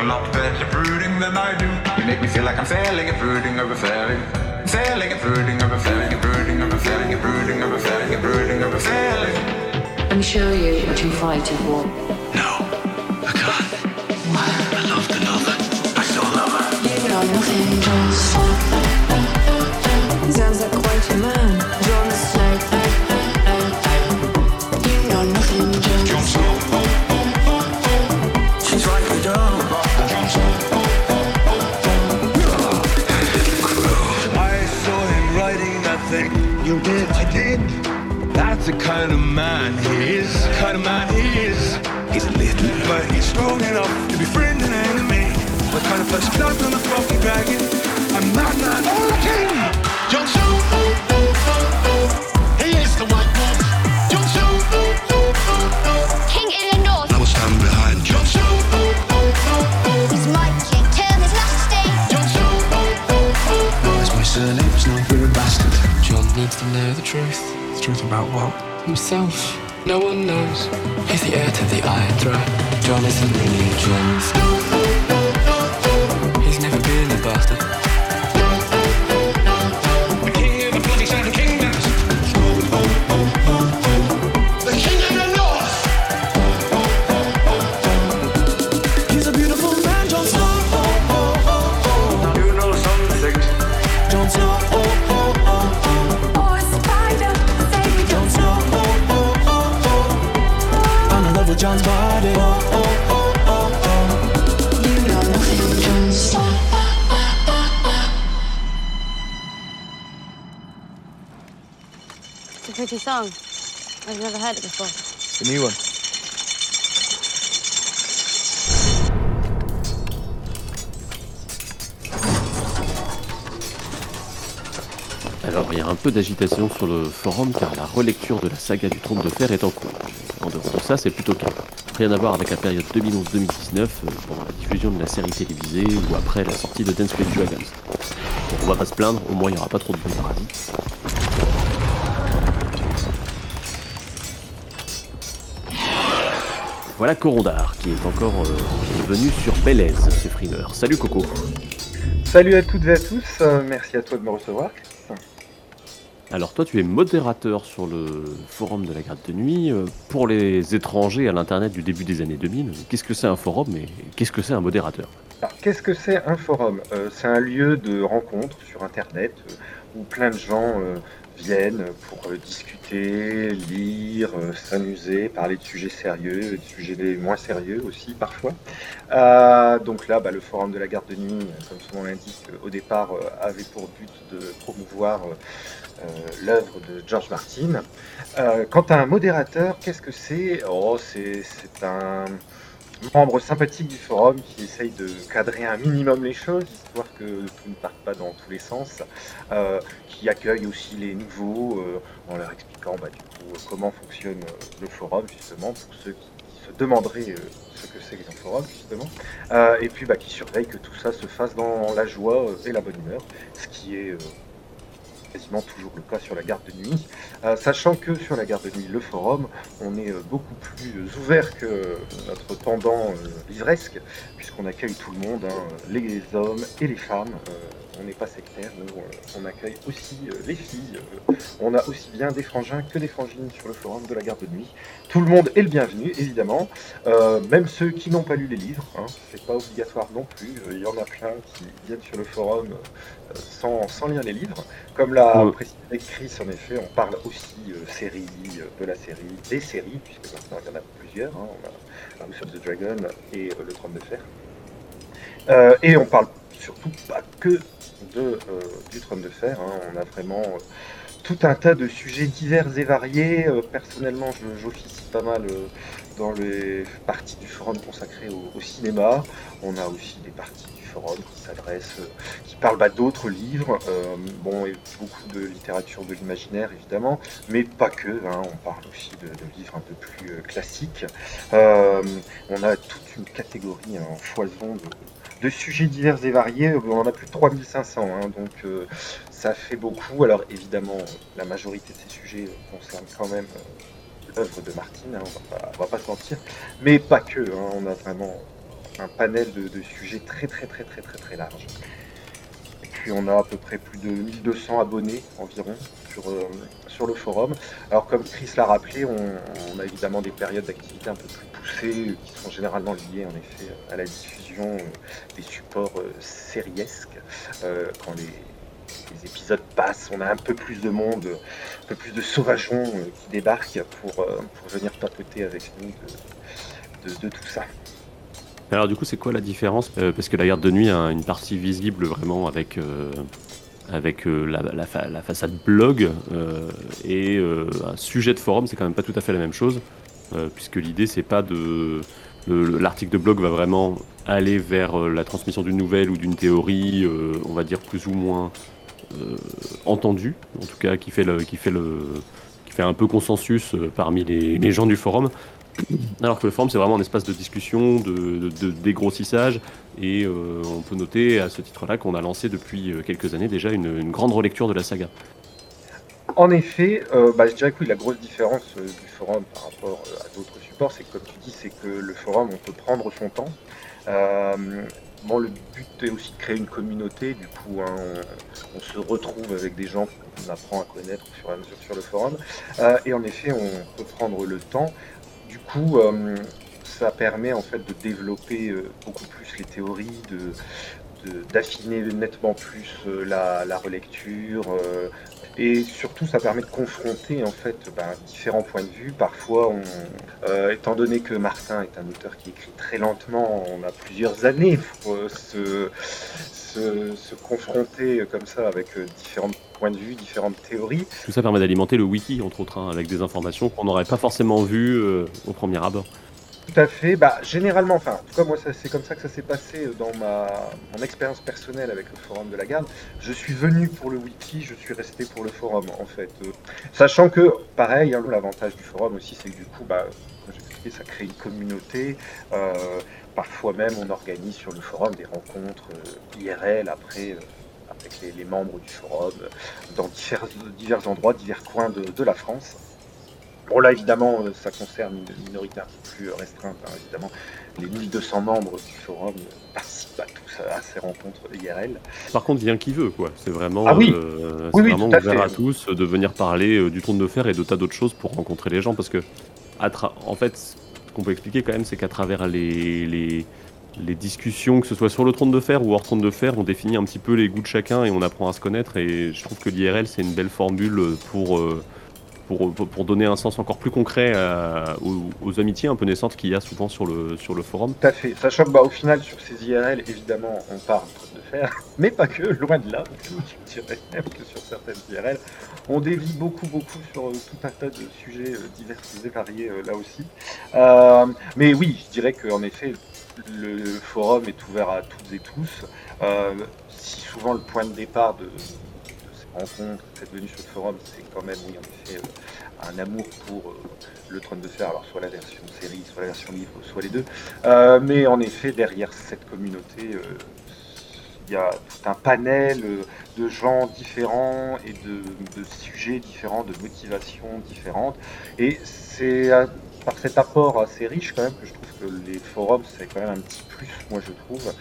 S9: A lot better brooding than I do. You make me feel like I'm failing at brooding over failing. Failing at brooding over failing, at brooding over failing, at brooding over failing, at brooding over failing.
S8: And me show you what you fight in
S10: Himself. No one knows. He's the heir to the Throne. John isn't really Jon Snow. He's never been a bastard.
S11: Song. I've never heard it before.
S6: The new one.
S3: Alors, il y a un peu d'agitation sur le forum car la relecture de la saga du trône de fer est en cours. En dehors de ça, c'est plutôt calme. Rien à voir avec la période 2011-2019, euh, pendant la diffusion de la série télévisée ou après la sortie de Dance with Dragons. On va pas se plaindre, au moins il n'y aura pas trop de bruit Voilà Corondar, qui est encore euh, qui est venu sur Belaise, ce frimeur. Salut Coco
S12: Salut à toutes et à tous, euh, merci à toi de me recevoir.
S3: Alors toi, tu es modérateur sur le forum de la garde de nuit. Euh, Pour les étrangers à l'internet du début des années 2000, qu'est-ce que c'est un forum et qu'est-ce que c'est un modérateur?
S12: Alors, qu'est-ce que c'est un forum? C'est un lieu de rencontre sur Internet où plein de gens viennent pour euh, discuter, lire, euh, s'amuser, parler de sujets sérieux, de sujets moins sérieux aussi parfois. Euh, donc là, bah, le forum de la garde de nuit, comme son nom l'indique, au départ avait pour but de promouvoir l'œuvre de George Martin. Quant à un modérateur, qu'est-ce que c'est? Oh, c'est un membre sympathique du forum qui essaye de cadrer un minimum les choses, histoire que tout ne parte pas dans tous les sens, euh, qui accueille aussi les nouveaux euh, en leur expliquant bah, du coup, comment fonctionne euh, le forum, justement, pour ceux qui se demanderaient euh, ce que c'est qu'un forum, justement, Euh, et puis bah, qui surveille que tout ça se fasse dans la joie et la bonne humeur, ce qui est quasiment toujours le cas sur la garde de nuit. Euh, sachant que sur la garde de nuit, le forum, on est euh, beaucoup plus euh, ouvert que notre pendant livresque, puisqu'on accueille tout le monde, hein, les hommes et les femmes. On n'est pas sectaire, nous, on accueille aussi euh, les filles. euh, on a aussi bien des frangins que des frangines sur le forum de la garde de nuit. Tout le monde est le bienvenu, évidemment. Euh, même ceux qui n'ont pas lu les livres, hein, c'est pas obligatoire non plus. Il y en a plein qui viennent sur le forum sans, sans lire les livres. Comme l'a
S3: Ouais.
S12: précisé Chris, en effet, on parle aussi série, de la série, des séries, puisque maintenant il y en a plusieurs. hein. On a House of the Dragon et Le Trône de Fer. Euh, et on parle surtout pas que euh, du Trône de Fer. hein. On a vraiment euh, tout un tas de sujets divers et variés. Euh, personnellement, j'officie pas mal dans les parties du forum consacrées au, cinéma. On a aussi des parties du forum qui s'adressent, qui parlent bah, d'autres livres. bon, et beaucoup de littérature de l'imaginaire évidemment, mais pas que. hein. on parle aussi de, livres un peu plus classiques. On a toute une catégorie hein, en foison de, de sujets divers et variés. On en a plus de 3500, hein, donc euh, ça fait beaucoup. Alors évidemment, la majorité de ces sujets euh, concernent quand même euh, l'œuvre de Martine, hein, on, va pas, va pas se mentir, mais pas que. hein, on a vraiment un panel de, sujets très très très très très très large. Et puis on a à peu près plus de 1200 abonnés environ sur, le forum. Alors comme Chris l'a rappelé, on a évidemment des périodes d'activité un peu plus poussées qui sont généralement liées en effet à la diffusion euh, des supports euh, sériesques. Euh, quand les, épisodes passent, on a un peu plus de monde, un peu plus de sauvageons euh, qui débarquent pour, euh, pour venir papoter avec nous de, tout ça.
S3: Alors du coup, c'est quoi la différence? Euh, Parce que la garde de nuit a une partie visible vraiment avec, euh, avec euh, la, la fa- la façade blog euh, et euh, un sujet de forum, c'est quand même pas tout à fait la même chose, euh, puisque l'idée c'est pas de... le- L'article de blog va vraiment aller vers euh, la transmission d'une nouvelle ou d'une théorie, euh, on va dire plus ou moins euh, entendue, en tout cas qui fait, le, qui fait, le, qui fait un peu consensus euh, parmi les, gens du forum. Alors que le forum, c'est vraiment un espace de discussion, de, dégrossissage, et euh, on peut noter à ce titre-là qu'on a lancé depuis euh, quelques années déjà une grande relecture de la saga.
S12: En effet, euh, bah, je dirais que oui, la grosse différence euh, du forum par rapport euh, à d'autres supports, c'est que comme tu dis, c'est que le forum, on peut prendre son temps. Le but est aussi de créer une communauté, du coup, hein, on, se retrouve avec des gens qu'on apprend à connaître au fur et à mesure sur le forum. Et en effet, on peut prendre le temps. Du coup, ça permet en fait de développer beaucoup plus les théories, de, d'affiner nettement plus la, relecture. Et surtout, ça permet de confronter en fait ben, différents points de vue. Parfois, euh, étant donné que Martin est un auteur qui écrit très lentement, on a plusieurs années pour euh, se, confronter comme ça avec euh, différents points de vue, différentes théories.
S3: Tout ça permet d'alimenter le wiki, entre autres, hein, avec des informations qu'on n'aurait pas forcément vues au premier abord.
S12: Tout à fait. Bah, généralement, enfin, en tout cas, moi, c'est comme ça que ça s'est passé euh, dans ma mon expérience personnelle avec le forum de la garde. Je suis venu pour le wiki, je suis resté pour le forum, en fait. Euh, sachant que, pareil, hein, l'avantage du forum aussi, c'est que du coup, bah, ça crée une communauté. Euh, parfois même, on organise sur le forum des rencontres IRL après. avec les, membres du forum, dans divers, endroits, divers coins de la France. Bon là évidemment euh, ça concerne une minorité un peu plus restreinte, hein, évidemment. Les 1200 membres du forum participent à tous à ces rencontres IRL.
S3: Par contre, vient qui veut, quoi. C'est vraiment,
S12: Ah oui.
S3: euh,
S12: Oui,
S3: c'est
S12: oui,
S3: vraiment
S12: tout à
S3: ouvert
S12: fait.
S3: à tous euh, de venir parler euh, du trône de fer et de tas d'autres choses pour rencontrer les gens. Parce que, en fait, ce qu'on peut expliquer quand même, c'est qu'à travers les, les, les discussions, que ce soit sur le trône de fer ou hors trône de fer, on définit un petit peu les goûts de chacun et on apprend à se connaître. Et je trouve que l'IRL, c'est une belle formule pour. euh, pour, donner un sens encore plus concret à- aux, amitiés un peu naissantes qu'il y a souvent sur le, sur le forum.
S12: Tout à fait. Sachant que bah, au final sur ces IRL, évidemment on parle de fer, mais pas que, loin de là. Je dirais même que sur certaines IRL, on dévie beaucoup beaucoup sur euh, tout un tas de sujets euh, divers et variés euh, là aussi. Euh, mais oui, je dirais qu'en effet le forum est ouvert à toutes et tous. Euh, si souvent le point de départ de, de cette venue sur le forum, c'est quand même, oui, en effet, euh, un amour pour euh, le trône de fer, alors soit la version série, soit la version livre, soit les deux. Euh, mais en effet, derrière cette communauté, il y a tout un panel de gens différents et de, de sujets différents, de motivations différentes. Et c'est par cet apport assez riche quand même que je trouve que les forums, c'est quand même un petit plus, moi je trouve.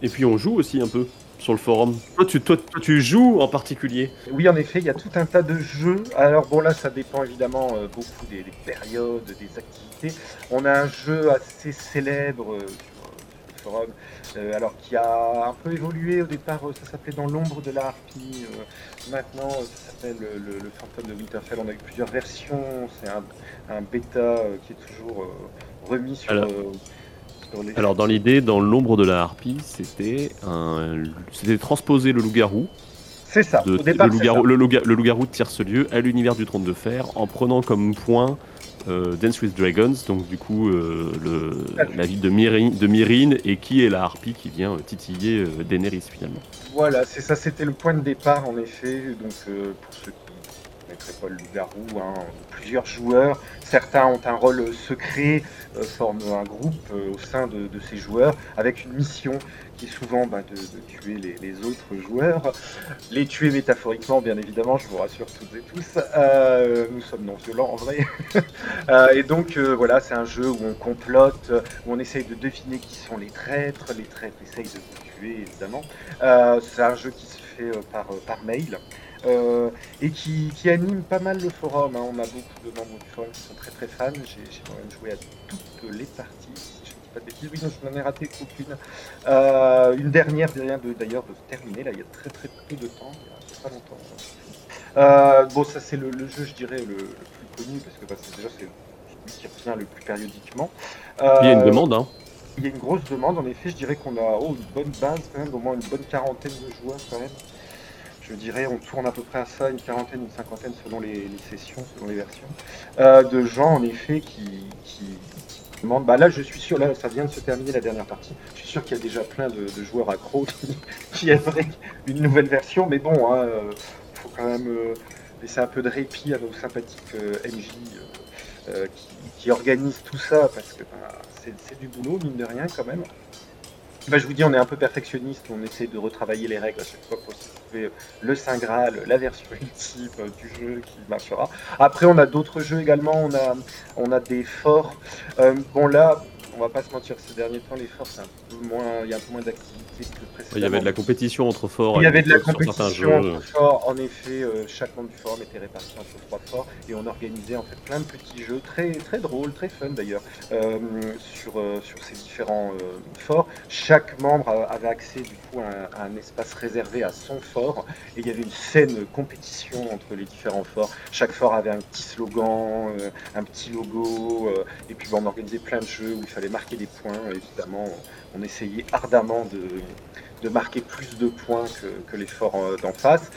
S3: Et puis on joue aussi un peu sur le forum. Toi, tu, toi, toi, tu joues en particulier.
S12: Oui, en effet, il y a tout un tas de jeux. Alors bon, là, ça dépend évidemment euh, beaucoup des, des périodes, des activités. On a un jeu assez célèbre euh, sur, le forum, euh, alors qui a un peu évolué. Au départ, ça s'appelait Dans l'ombre de la harpie. Maintenant, ça s'appelle le, le fantôme de Winterfell. On a eu plusieurs versions. C'est un, un bêta qui est toujours remis sur,
S3: Alors-. Alors dans l'idée, dans l'ombre de la harpie, c'était un, c'était transposer le loup-garou.
S12: C'est ça.
S3: de-
S12: Au départ,
S3: le loup-garou, le, loup- le de Tierce-Lieu à l'univers du Trône de Fer en prenant comme point euh, Dance with Dragons, donc du coup euh, le, la ville de Myrine, de Myrine et qui est la harpie qui vient euh, titiller Daenerys finalement.
S12: Voilà, c'est ça, c'était le point de départ en effet. Donc pour ceux connaîtraient pas le loup-garou, hein, plusieurs joueurs, certains ont un rôle secret, euh, forment un groupe euh, au sein de, ces joueurs avec une mission qui est souvent bah, de, tuer les, autres joueurs, les tuer métaphoriquement bien évidemment, je vous rassure toutes et tous. Euh, nous sommes non violents en vrai. Et donc voilà, c'est un jeu où on complote, où on essaye de deviner qui sont les traîtres, les traîtres essayent de vous tuer évidemment. C'est un jeu qui se fait par, par mail. Euh, et qui, qui anime pas mal le forum. hein. On a beaucoup de membres du forum qui sont très très fans. J'ai quand même joué à toutes les parties, si je ne dis pas de bêtises. Oui, non, je n'en ai raté aucune. Euh, une dernière vient de- d'ailleurs de se terminer, là, il y a très très peu de temps, il y a- pas longtemps. Euh, bon, ça c'est le, le jeu, je dirais, le, le plus connu, parce que bah, c'est- déjà c'est celui qui revient le plus périodiquement.
S3: Il y a une demande, hein.
S12: il y a une grosse demande, en effet, je dirais qu'on a oh, une bonne base quand même, au moins une bonne quarantaine de joueurs quand même. Je dirais, on tourne à peu près à ça, une quarantaine, une cinquantaine selon les, sessions, selon les versions, euh, de gens en effet qui, demandent. Bah là, je suis sûr, là, ça vient de se terminer la dernière partie. Je suis sûr qu'il y a déjà plein de, joueurs accros qui, qui aimeraient une nouvelle version, mais bon, hein, euh, faut quand même euh, laisser un peu de répit à nos sympathiques MJ qui, organisent tout ça parce que bah, c'est du boulot, mine de rien, quand même. Je vous dis, on est un peu perfectionniste, on essaie de retravailler les règles à chaque fois pour trouver le Saint Graal, la version ultime du jeu qui marchera. Après, on a d'autres jeux également, on a, on a des forts. Euh, bon, là, on va pas se mentir, ces derniers temps, les forts, c'est un peu moins, il y a un peu moins d'activité que précédemment.
S3: Il y avait de la compétition entre forts.
S12: Il y avait de la compétition entre forts. En effet, euh, chaque membre du forum était réparti entre trois forts et on organisait en fait plein de petits jeux très très drôles, très fun d'ailleurs euh, sur euh, sur ces différents euh, forts. Chaque membre avait accès du coup à un, à un espace réservé à son fort et il y avait une saine compétition entre les différents forts. Chaque fort avait un petit slogan, euh, un petit logo euh, et puis bon, on organisait plein de jeux où il fallait marquer des points. Évidemment, on essayait ardemment de de marquer plus de points que, que les forts euh, d'en face.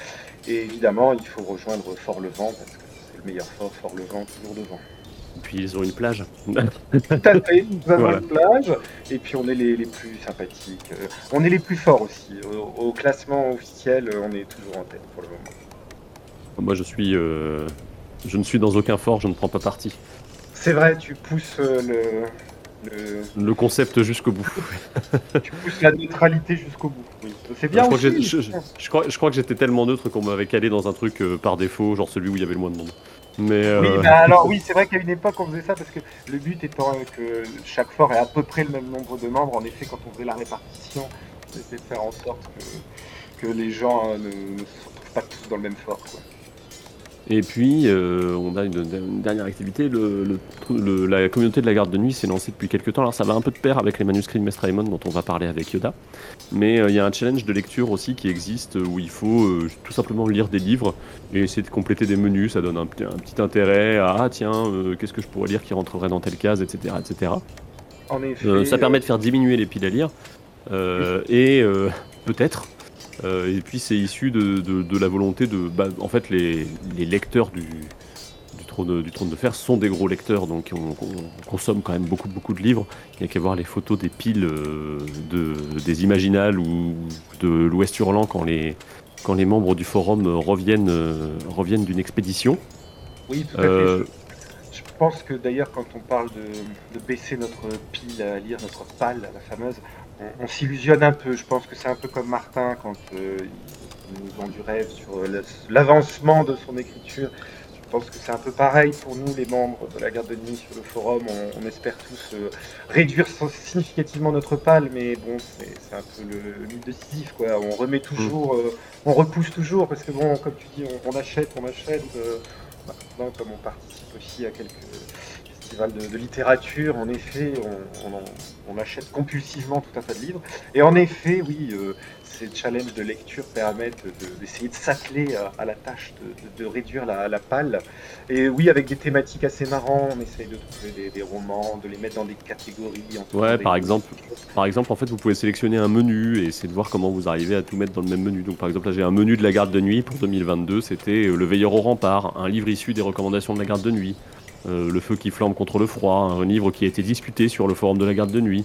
S12: Et évidemment, il faut rejoindre Fort Levant parce que c'est le meilleur fort, Fort Levant, toujours devant.
S3: Et puis ils ont une plage.
S12: Tout à fait, nous avons
S3: Voilà.
S12: une plage, et puis on est les, les plus sympathiques. Euh, on est les plus forts aussi. Au, au classement officiel, on est toujours en tête pour le moment.
S3: Moi je suis. euh, Je ne suis dans aucun fort, je ne prends pas parti.
S12: C'est vrai, tu pousses euh, le, le-
S3: Le concept jusqu'au bout.
S12: tu pousses la neutralité jusqu'au bout. Oui. C'est bien
S3: je, crois
S12: aussi.
S3: que j'ai- je, je- je crois, je crois que j'étais tellement neutre qu'on m'avait calé dans un truc euh, par défaut, genre celui où il y avait le moins de monde. Mais
S12: Oui,
S3: euh,
S12: bah alors oui, c'est vrai qu'à une époque on faisait ça parce que le but étant euh, que chaque fort ait à peu près le même nombre de membres. En effet, quand on faisait la répartition, on essayait de faire en sorte que, que les gens euh, ne, ne se retrouvent pas tous dans le même fort. Quoi.
S3: Et puis, euh, on a une, une dernière activité. Le, le- le- la communauté de la garde de nuit s'est lancée depuis quelques temps. Alors, ça va un peu de pair avec les manuscrits de Mestre dont on va parler avec Yoda. Mais euh, il y a un challenge de lecture aussi qui existe euh, où il faut euh, tout simplement lire des livres et essayer de compléter des menus. Ça donne un, petit- un petit intérêt à ah, tiens, qu'est-ce que je pourrais lire qui rentrerait dans telle case, etc. etc.
S12: En effet,
S3: ça permet de faire diminuer les piles à lire. Et peut-être. Euh, et puis c'est issu de, de- de la volonté de. bah, en fait, les, les lecteurs du, du, trône, du trône de fer sont des gros lecteurs, donc on, on consomme quand même beaucoup, beaucoup de livres. Il n'y a qu'à voir les photos des piles euh, de, des Imaginales ou de l'Ouest Hurlant quand les, quand les membres du forum euh, reviennent, euh, reviennent d'une expédition.
S12: Oui, tout à fait. Je, je pense que d'ailleurs, quand on parle de, de baisser notre pile à lire, notre palle, la fameuse, on, on s'illusionne un peu. Je pense que c'est un peu comme Martin quand euh, il, nous vend du rêve sur euh, la- l'avancement de son écriture. Je pense que c'est un peu pareil pour nous, les membres de la garde de nuit sur le forum. On, on espère tous euh, réduire significativement notre palle, mais bon, c'est un peu le, mythe de Sisyphe, quoi. On remet toujours, euh, on repousse toujours, parce que bon, comme tu dis, on, on achète, on achète. Maintenant, comme on participe aussi à quelques festivals de, de littérature, en effet, on, on en- on achète compulsivement tout un tas de livres. Et en effet, oui, euh, ces challenges de lecture permettent de- d'essayer de, s'atteler à, à la tâche de, réduire la, la palle. Et oui, avec des thématiques assez marrantes, on essaye de trouver des, des romans, de les mettre dans des catégories.
S3: Ouais,
S12: des-
S3: par exemple, par exemple, en fait, vous pouvez sélectionner un menu et essayer de voir comment vous arrivez à tout mettre dans le même menu. Donc, par exemple, là, j'ai un menu de la garde de nuit pour 2022. C'était euh, Le Veilleur au rempart, un livre issu des recommandations de la garde de nuit. Euh, le feu qui flambe contre le froid, un livre qui a été disputé sur le forum de la garde de nuit.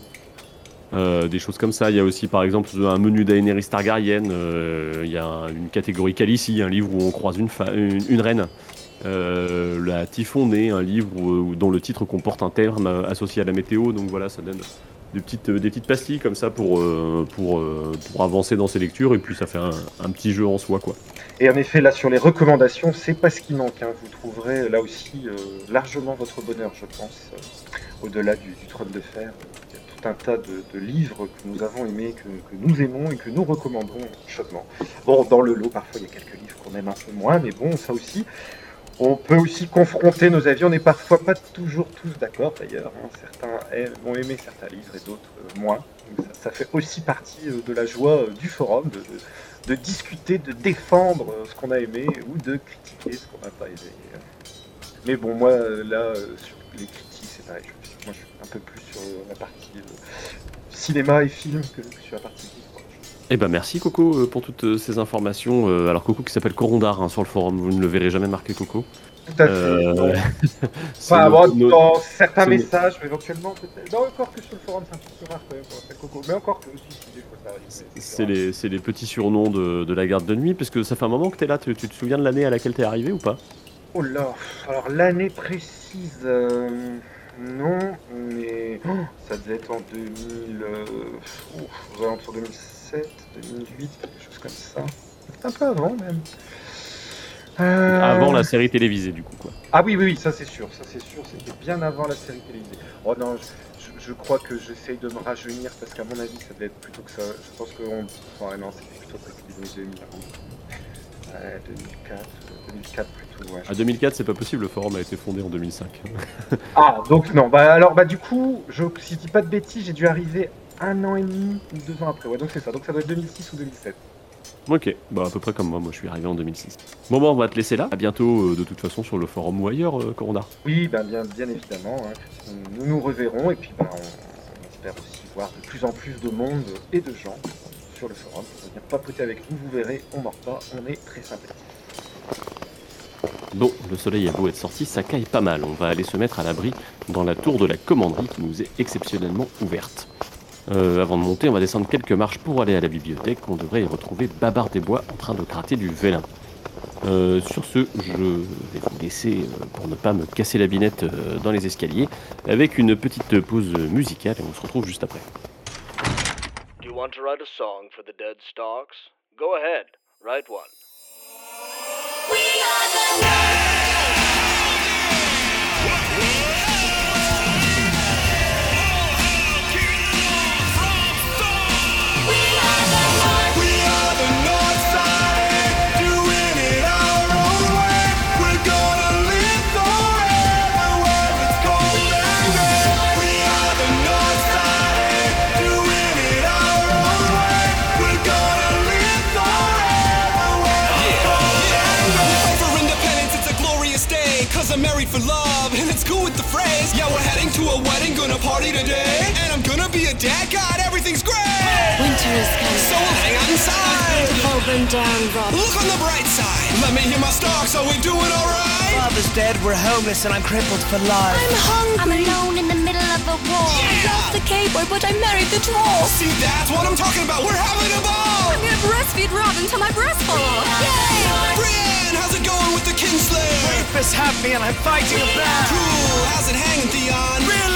S3: Euh, des choses comme ça. Il y a aussi, par exemple, un menu d'Aenerys Targaryen. Euh, il y a un- une catégorie Calici, un livre où on croise une, une, reine. Euh, la Typhonée, un livre dont le titre comporte un terme euh, associé à la météo. Donc voilà, ça donne des petites, euh, des petites pastilles comme ça pour, euh, euh, avancer dans ses lectures. Et puis ça fait un petit jeu en soi, quoi.
S12: Et en effet, là, sur les recommandations, c'est pas ce qui manque. Hein. Vous trouverez euh, là aussi euh, largement votre bonheur, je pense, euh, au-delà du, trône de fer. Il y a tout un tas de, livres que nous avons aimés, que, nous aimons et que nous recommandons chaudement. Bon, dans le lot, parfois, il y a quelques livres qu'on aime un peu moins, mais bon, ça aussi. On peut aussi confronter nos avis. On n'est parfois pas toujours tous d'accord, d'ailleurs. Hein. Certains vont aimer certains livres et d'autres moins. Ça, fait aussi partie de la joie du forum, de discuter, de défendre euh, ce qu'on a aimé ou de critiquer ce qu'on n'a pas aimé. Mais bon, moi, euh, là, euh, sur les critiques, c'est pareil. Moi, je suis un peu plus sur la partie cinéma et film que sur la partie
S3: eh ben merci Coco pour toutes ces informations. Alors Coco qui s'appelle Corondar hein, sur le forum, vous ne le verrez jamais marqué Coco.
S12: Tout à fait.
S3: Euh,
S12: enfin, dans certains messages, mais éventuellement peut-être. Non, encore que sur le forum, c'est un peu rare quand même pour faire coco. Mais encore que aussi,
S3: c'est les, c'est les petits surnoms de, de, la garde de nuit, parce que ça fait un moment que t'es là. Tu, te souviens de l'année à laquelle t'es arrivé ou pas?
S12: Oh là Alors, l'année précise. Euh... Non, mais oh, ça devait être en 2000, euh, ouf, aux 2007, 2008, quelque chose comme ça. Un peu avant même. Euh.
S3: Avant la série télévisée, du coup. Quoi.
S12: Ah oui, oui, oui, ça c'est sûr, ça c'est sûr, c'était bien avant la série télévisée. Oh non, je, je crois que j'essaye de me rajeunir parce qu'à mon avis, ça devait être plutôt que ça. Je pense que. On... Enfin, non, c'était plutôt ça, c'était 2000. 2004, 2004 plutôt. Ouais, ah,
S3: à 2004, c'est pas possible, le forum a été fondé en 2005.
S12: ah, donc non, bah alors, bah du coup, je, si je dis pas de bêtises, j'ai dû arriver un an et demi ou deux ans après. Ouais, donc c'est ça, donc ça doit être 2006 ou 2007.
S3: Ok, bah à peu près comme moi, moi je suis arrivé en 2006. Bon, bah, on va te laisser là. À bientôt, euh, de toute façon, sur le forum ou ailleurs, euh,
S12: Oui, bah, bien, bien évidemment. Hein. Nous nous reverrons et puis bah, on, espère aussi voir de plus en plus de monde et de gens sur le forum pour venir papoter avec nous. Vous verrez, on mord pas, on est très sympathique.
S3: Bon, le soleil a beau être sorti, ça caille pas mal. On va aller se mettre à l'abri dans la tour de la commanderie qui nous est exceptionnellement ouverte. Euh, avant de monter, on va descendre quelques marches pour aller à la bibliothèque. On devrait y retrouver Babar des Bois en train de gratter du vélin. Euh, sur ce, je vais vous laisser euh, pour ne pas me casser la binette dans les escaliers avec une petite pause musicale et on se retrouve juste après.
S13: Do you want to write a song for the dead stalks? Go ahead, write one.
S6: We are the
S14: I'm
S5: down, Rob.
S14: Look on the bright side. Let me hear my stocks. Are we doing all right?
S15: Father's dead. We're homeless, and I'm crippled for life.
S5: I'm hungry. I'm alone in the middle of a war. Yeah. I love the cowboy, but I married the dwarf.
S14: See, that's what I'm talking about. We're having a ball.
S5: I'm gonna breastfeed Rob until my breasts fall off. Yay!
S14: Brienne, how's it going with the Kinsley?
S15: Rapists have me, and I'm fighting a yeah. battle.
S14: Cool. How's it hanging, Theon?
S15: Really?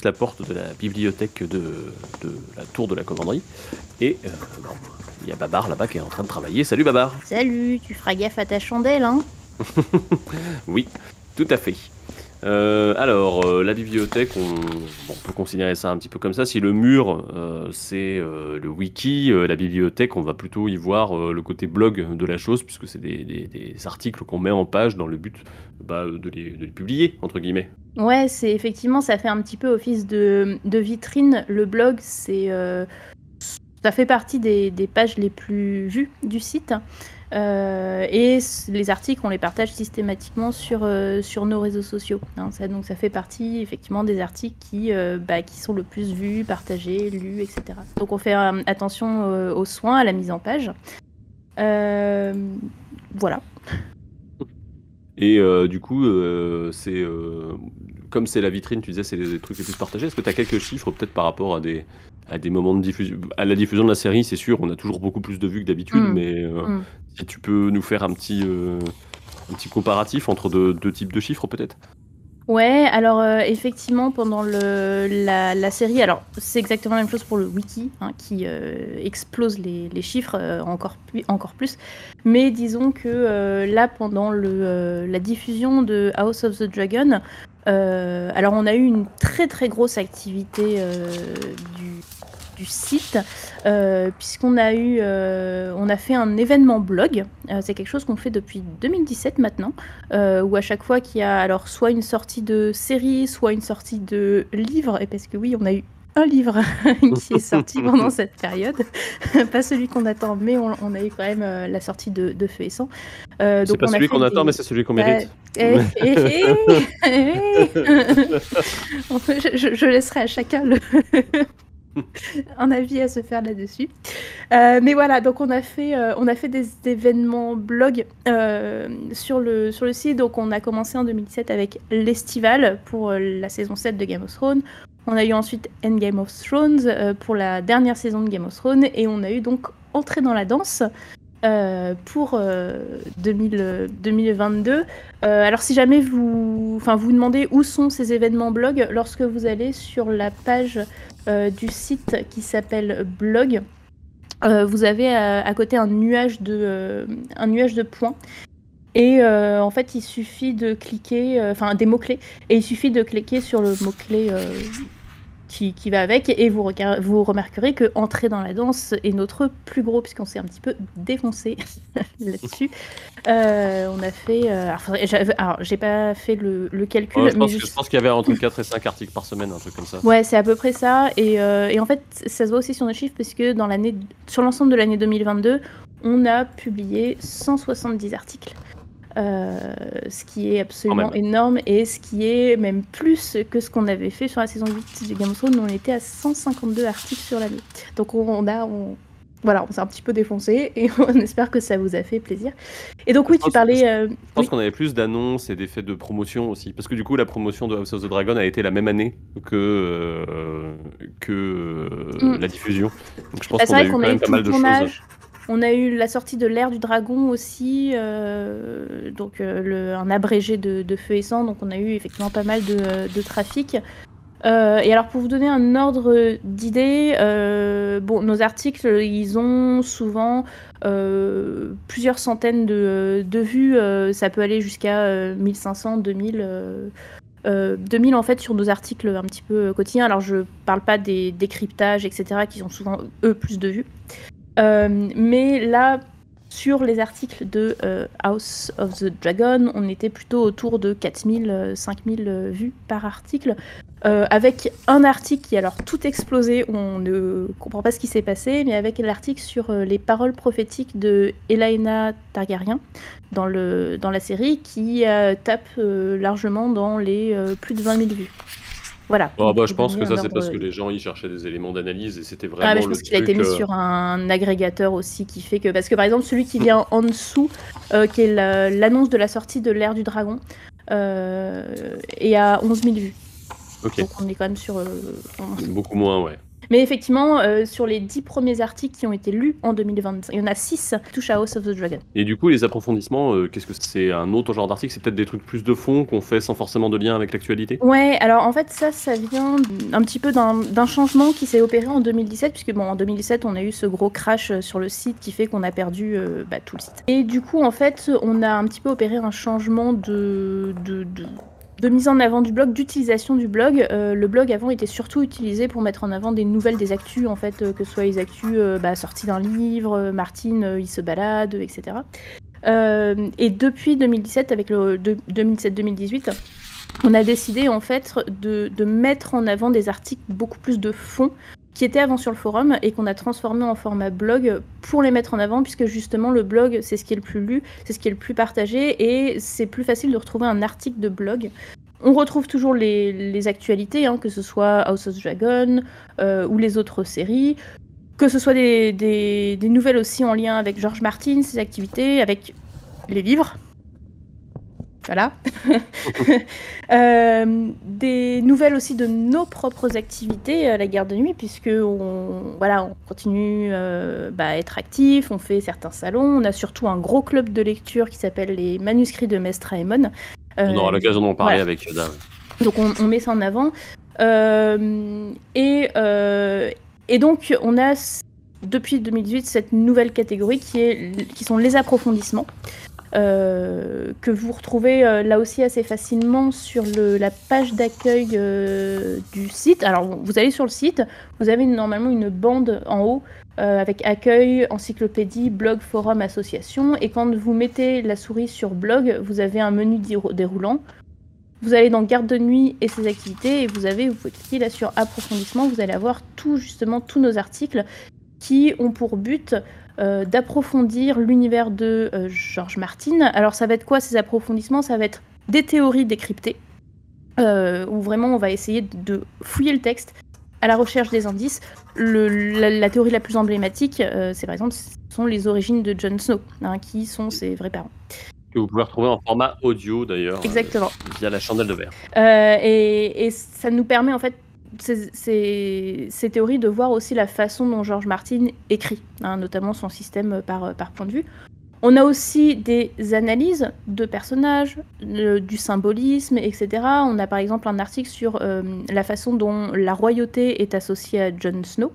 S3: pousse la porte de la bibliothèque de, de la tour de la commanderie. Et euh, bon, il y a Babar là-bas qui est en train de travailler. Salut Babar
S2: Salut, tu feras gaffe à ta chandelle, hein
S3: Oui, tout à fait. Euh, alors, euh, la bibliothèque, on, peut considérer ça un petit peu comme ça. Si le mur, euh, c'est le wiki, la bibliothèque, on va plutôt y voir le côté blog de la chose, puisque c'est des, articles qu'on met en page dans le but bah, de, les, publier, entre guillemets.
S2: Ouais, c'est effectivement, ça fait un petit peu office de, vitrine. Le blog, c'est, ça fait partie des pages les plus vues du site. Euh, et les articles, on les partage systématiquement sur, euh, sur nos réseaux sociaux. hein. donc ça fait partie effectivement des articles qui, euh, bah, qui sont le plus vus, partagés, lus, etc. Donc on fait attention aux soins, à la mise en page. Voilà.
S3: Et du coup, c'est comme c'est la vitrine, tu disais, c'est les trucs les plus partagés. Est-ce que tu as quelques chiffres peut-être par rapport à des, à des moments de diffusion À la diffusion de la série, c'est sûr, on a toujours beaucoup plus de vues que d'habitude,
S2: Mm.
S3: mais euh,
S2: Mm.
S3: si tu peux nous faire un petit, euh, un petit comparatif entre deux, deux types de chiffres peut-être?
S2: Ouais, alors euh, effectivement, pendant le, la, la série, alors c'est exactement la même chose pour le wiki, hein, qui explose les, les chiffres encore, plus, encore plus. Mais disons que là, pendant le, la diffusion de House of the Dragon, alors on a eu une très très grosse activité du, du site, euh, puisqu'on a eu, euh, on a fait un événement blog. Euh, c'est quelque chose qu'on fait depuis 2017 maintenant où à chaque fois qu'il y a alors soit une sortie de série, soit une sortie de livre, et parce que oui, on a eu un livre qui est sorti pendant cette période, pas celui qu'on attend, mais on, on a eu quand même euh, la sortie de, de Feu et Sang. Euh,
S3: C'est pas
S2: on
S3: celui qu'on attend, mais c'est celui qu'on mérite.
S2: eh, eh, eh, eh. je, je- je laisserai à chacun le un avis à se faire là-dessus. Euh, mais voilà, donc on a fait, euh, on a fait des événements blog euh, sur, le, sur le site. Donc on a commencé en 2017 avec l'Estival pour la saison 7 de Game of Thrones. On a eu ensuite Endgame of Thrones pour la dernière saison de Game of Thrones. Et on a eu donc Entrée dans la danse euh, pour euh, 2000, euh, 2022. Euh, alors si jamais vous, enfin vous demandez où sont ces événements blog, lorsque vous allez sur la page du site qui s'appelle blog, vous avez à, à côté un nuage de, un nuage de points. Et en fait, il suffit de cliquer, enfin des mots-clés, et il suffit de cliquer sur le mot-clé qui, qui va avec, et vous, regard- vous remarquerez que Entrer dans la danse est notre plus gros, puisqu'on s'est un petit peu défoncé là-dessus. Euh, on a fait. euh, alors, j'ai pas fait le, le calcul,
S3: Ouais, je
S2: mais
S3: pense que- je pense qu'il y avait entre 4 et 5 articles par semaine, un truc comme ça.
S2: Ouais, c'est à peu près ça. Et, euh, et en fait, ça se voit aussi sur nos chiffres parce que dans sur l'ensemble de l'année 2022, on a publié 170 articles. Euh, ce qui est absolument énorme et ce qui est même plus que ce qu'on avait fait sur la saison 8 de Game of Thrones. On était à 152 articles sur l'année. Donc on, on a, on- voilà, on s'est un petit peu défoncé et on espère que ça vous a fait plaisir. Et donc oui, tu parlais. euh,
S3: Je pense qu'on avait plus d'annonces et d'effets de promotion aussi. Parce que du coup, la promotion de House of the Dragon a été la même année que, euh, que euh,
S2: Mm.
S3: la diffusion. Donc je pense
S2: Bah,
S3: qu'on a eu
S2: qu'on
S3: quand
S2: a
S3: même pas mal de choses.
S2: On a eu la sortie de l'ère du dragon aussi, euh, donc euh, un abrégé de, feu et sang, donc on a eu effectivement pas mal de, trafic. Euh, et alors pour vous donner un ordre d'idée, nos articles, ils ont souvent plusieurs centaines de, vues, ça peut aller jusqu'à euh, 1500, 2000. euh, euh, 2000 en fait sur nos articles un petit peu quotidiens. Alors je parle pas des décryptages, etc., qui ont souvent eux plus de vues. Euh, mais là, sur les articles de euh, House of the Dragon, on était plutôt autour de 4000, euh, 5000 euh, vues par article, avec un article qui alors tout explosé, on ne comprend pas ce qui s'est passé, mais avec l'article sur les paroles prophétiques de Elaena Targaryen dans, le, dans la série, qui tape largement dans les plus de 20 000 vues. Voilà.
S3: Ah bah, je pense que ça, c'est parce que les gens ils cherchaient des éléments d'analyse et c'était vraiment
S2: ah, mais je pense qu'il a été mis
S3: euh,
S2: sur un agrégateur aussi qui fait que. Parce que par exemple, celui qui vient en dessous, euh, qui est la- l'annonce de la sortie de l'ère du dragon, euh, est à 11 000 vues.
S3: Ok.
S2: Donc on est quand même sur. euh,
S3: Beaucoup moins, ouais.
S2: Mais effectivement, euh, sur les 10 premiers articles qui ont été lus en 2025, il y en a 6 qui touchent à House of the Dragon.
S3: Et du coup, les approfondissements, euh, qu'est-ce que c'est un autre genre d'article? C'est peut-être des trucs plus de fond qu'on fait sans forcément de lien avec l'actualité?
S2: Ouais, alors en fait, ça, ça vient un petit peu d'un changement qui s'est opéré en 2017, puisque bon, en 2017, on a eu ce gros crash euh, sur le site qui fait qu'on a perdu euh, bah, tout le site. Et du coup, en fait, on a un petit peu opéré un changement de, de, de- de mise en avant du blog, d'utilisation du blog. Euh, le blog avant était surtout utilisé pour mettre en avant des nouvelles, des actus, en fait, euh, que ce soit les actus euh, bah, sorties d'un livre, Martine, il se balade, etc. Et depuis 2017, avec le de- 2017-2018, on a décidé en fait de, de mettre en avant des articles beaucoup plus de fond qui étaient avant sur le forum et qu'on a transformé en format blog pour les mettre en avant puisque justement le blog c'est ce qui est le plus lu, c'est ce qui est le plus partagé et c'est plus facile de retrouver un article de blog. On retrouve toujours les, actualités, hein, que ce soit House of Dragon euh, ou les autres séries, que ce soit des- des nouvelles aussi en lien avec George Martin, ses activités, avec les livres. Voilà. Euh, des nouvelles aussi de nos propres activités à la guerre de nuit, puisque on, voilà, on continue euh, bah, à être actif, on fait certains salons, on a surtout un gros club de lecture qui s'appelle les manuscrits de Mestre Aemon.
S3: On aura
S2: Euh,
S3: l'occasion d'en parler
S2: voilà.
S3: avec Yoda.
S2: donc on, on met ça en avant. Euh, et, euh, et donc on a depuis 2018 cette nouvelle catégorie qui, est, qui sont les approfondissements. Euh, que vous retrouvez euh, là aussi assez facilement sur la page d'accueil euh, du site. Alors vous allez sur le site, vous avez normalement une bande en haut avec accueil, encyclopédie, blog, forum, association. Et quand vous mettez la souris sur blog, vous avez un menu dérou- déroulant. Vous allez dans garde de nuit et ses activités et vous avez, vous pouvez cliquer là sur approfondissement, vous allez avoir tout justement tous nos articles qui ont pour but euh, d'approfondir l'univers de euh, George Martin. Alors ça va être quoi ces approfondissements? Ça va être des théories décryptées, euh, où vraiment on va essayer de fouiller le texte à la recherche des indices. Le- la, la théorie la plus emblématique, c'est par exemple ce sont les origines de Jon Snow, hein, qui sont ses vrais parents.
S3: Que vous pouvez retrouver en format audio d'ailleurs.
S2: Exactement.
S3: euh, via la chandelle de verre.
S2: Euh, et, et ça nous permet en fait ces, ces- ces théories de voir aussi la façon dont George Martin écrit, hein, notamment son système par, par point de vue. On a aussi des analyses de personnages, le- du symbolisme, etc. On a par exemple un article sur euh, la façon dont la royauté est associée à Jon Snow.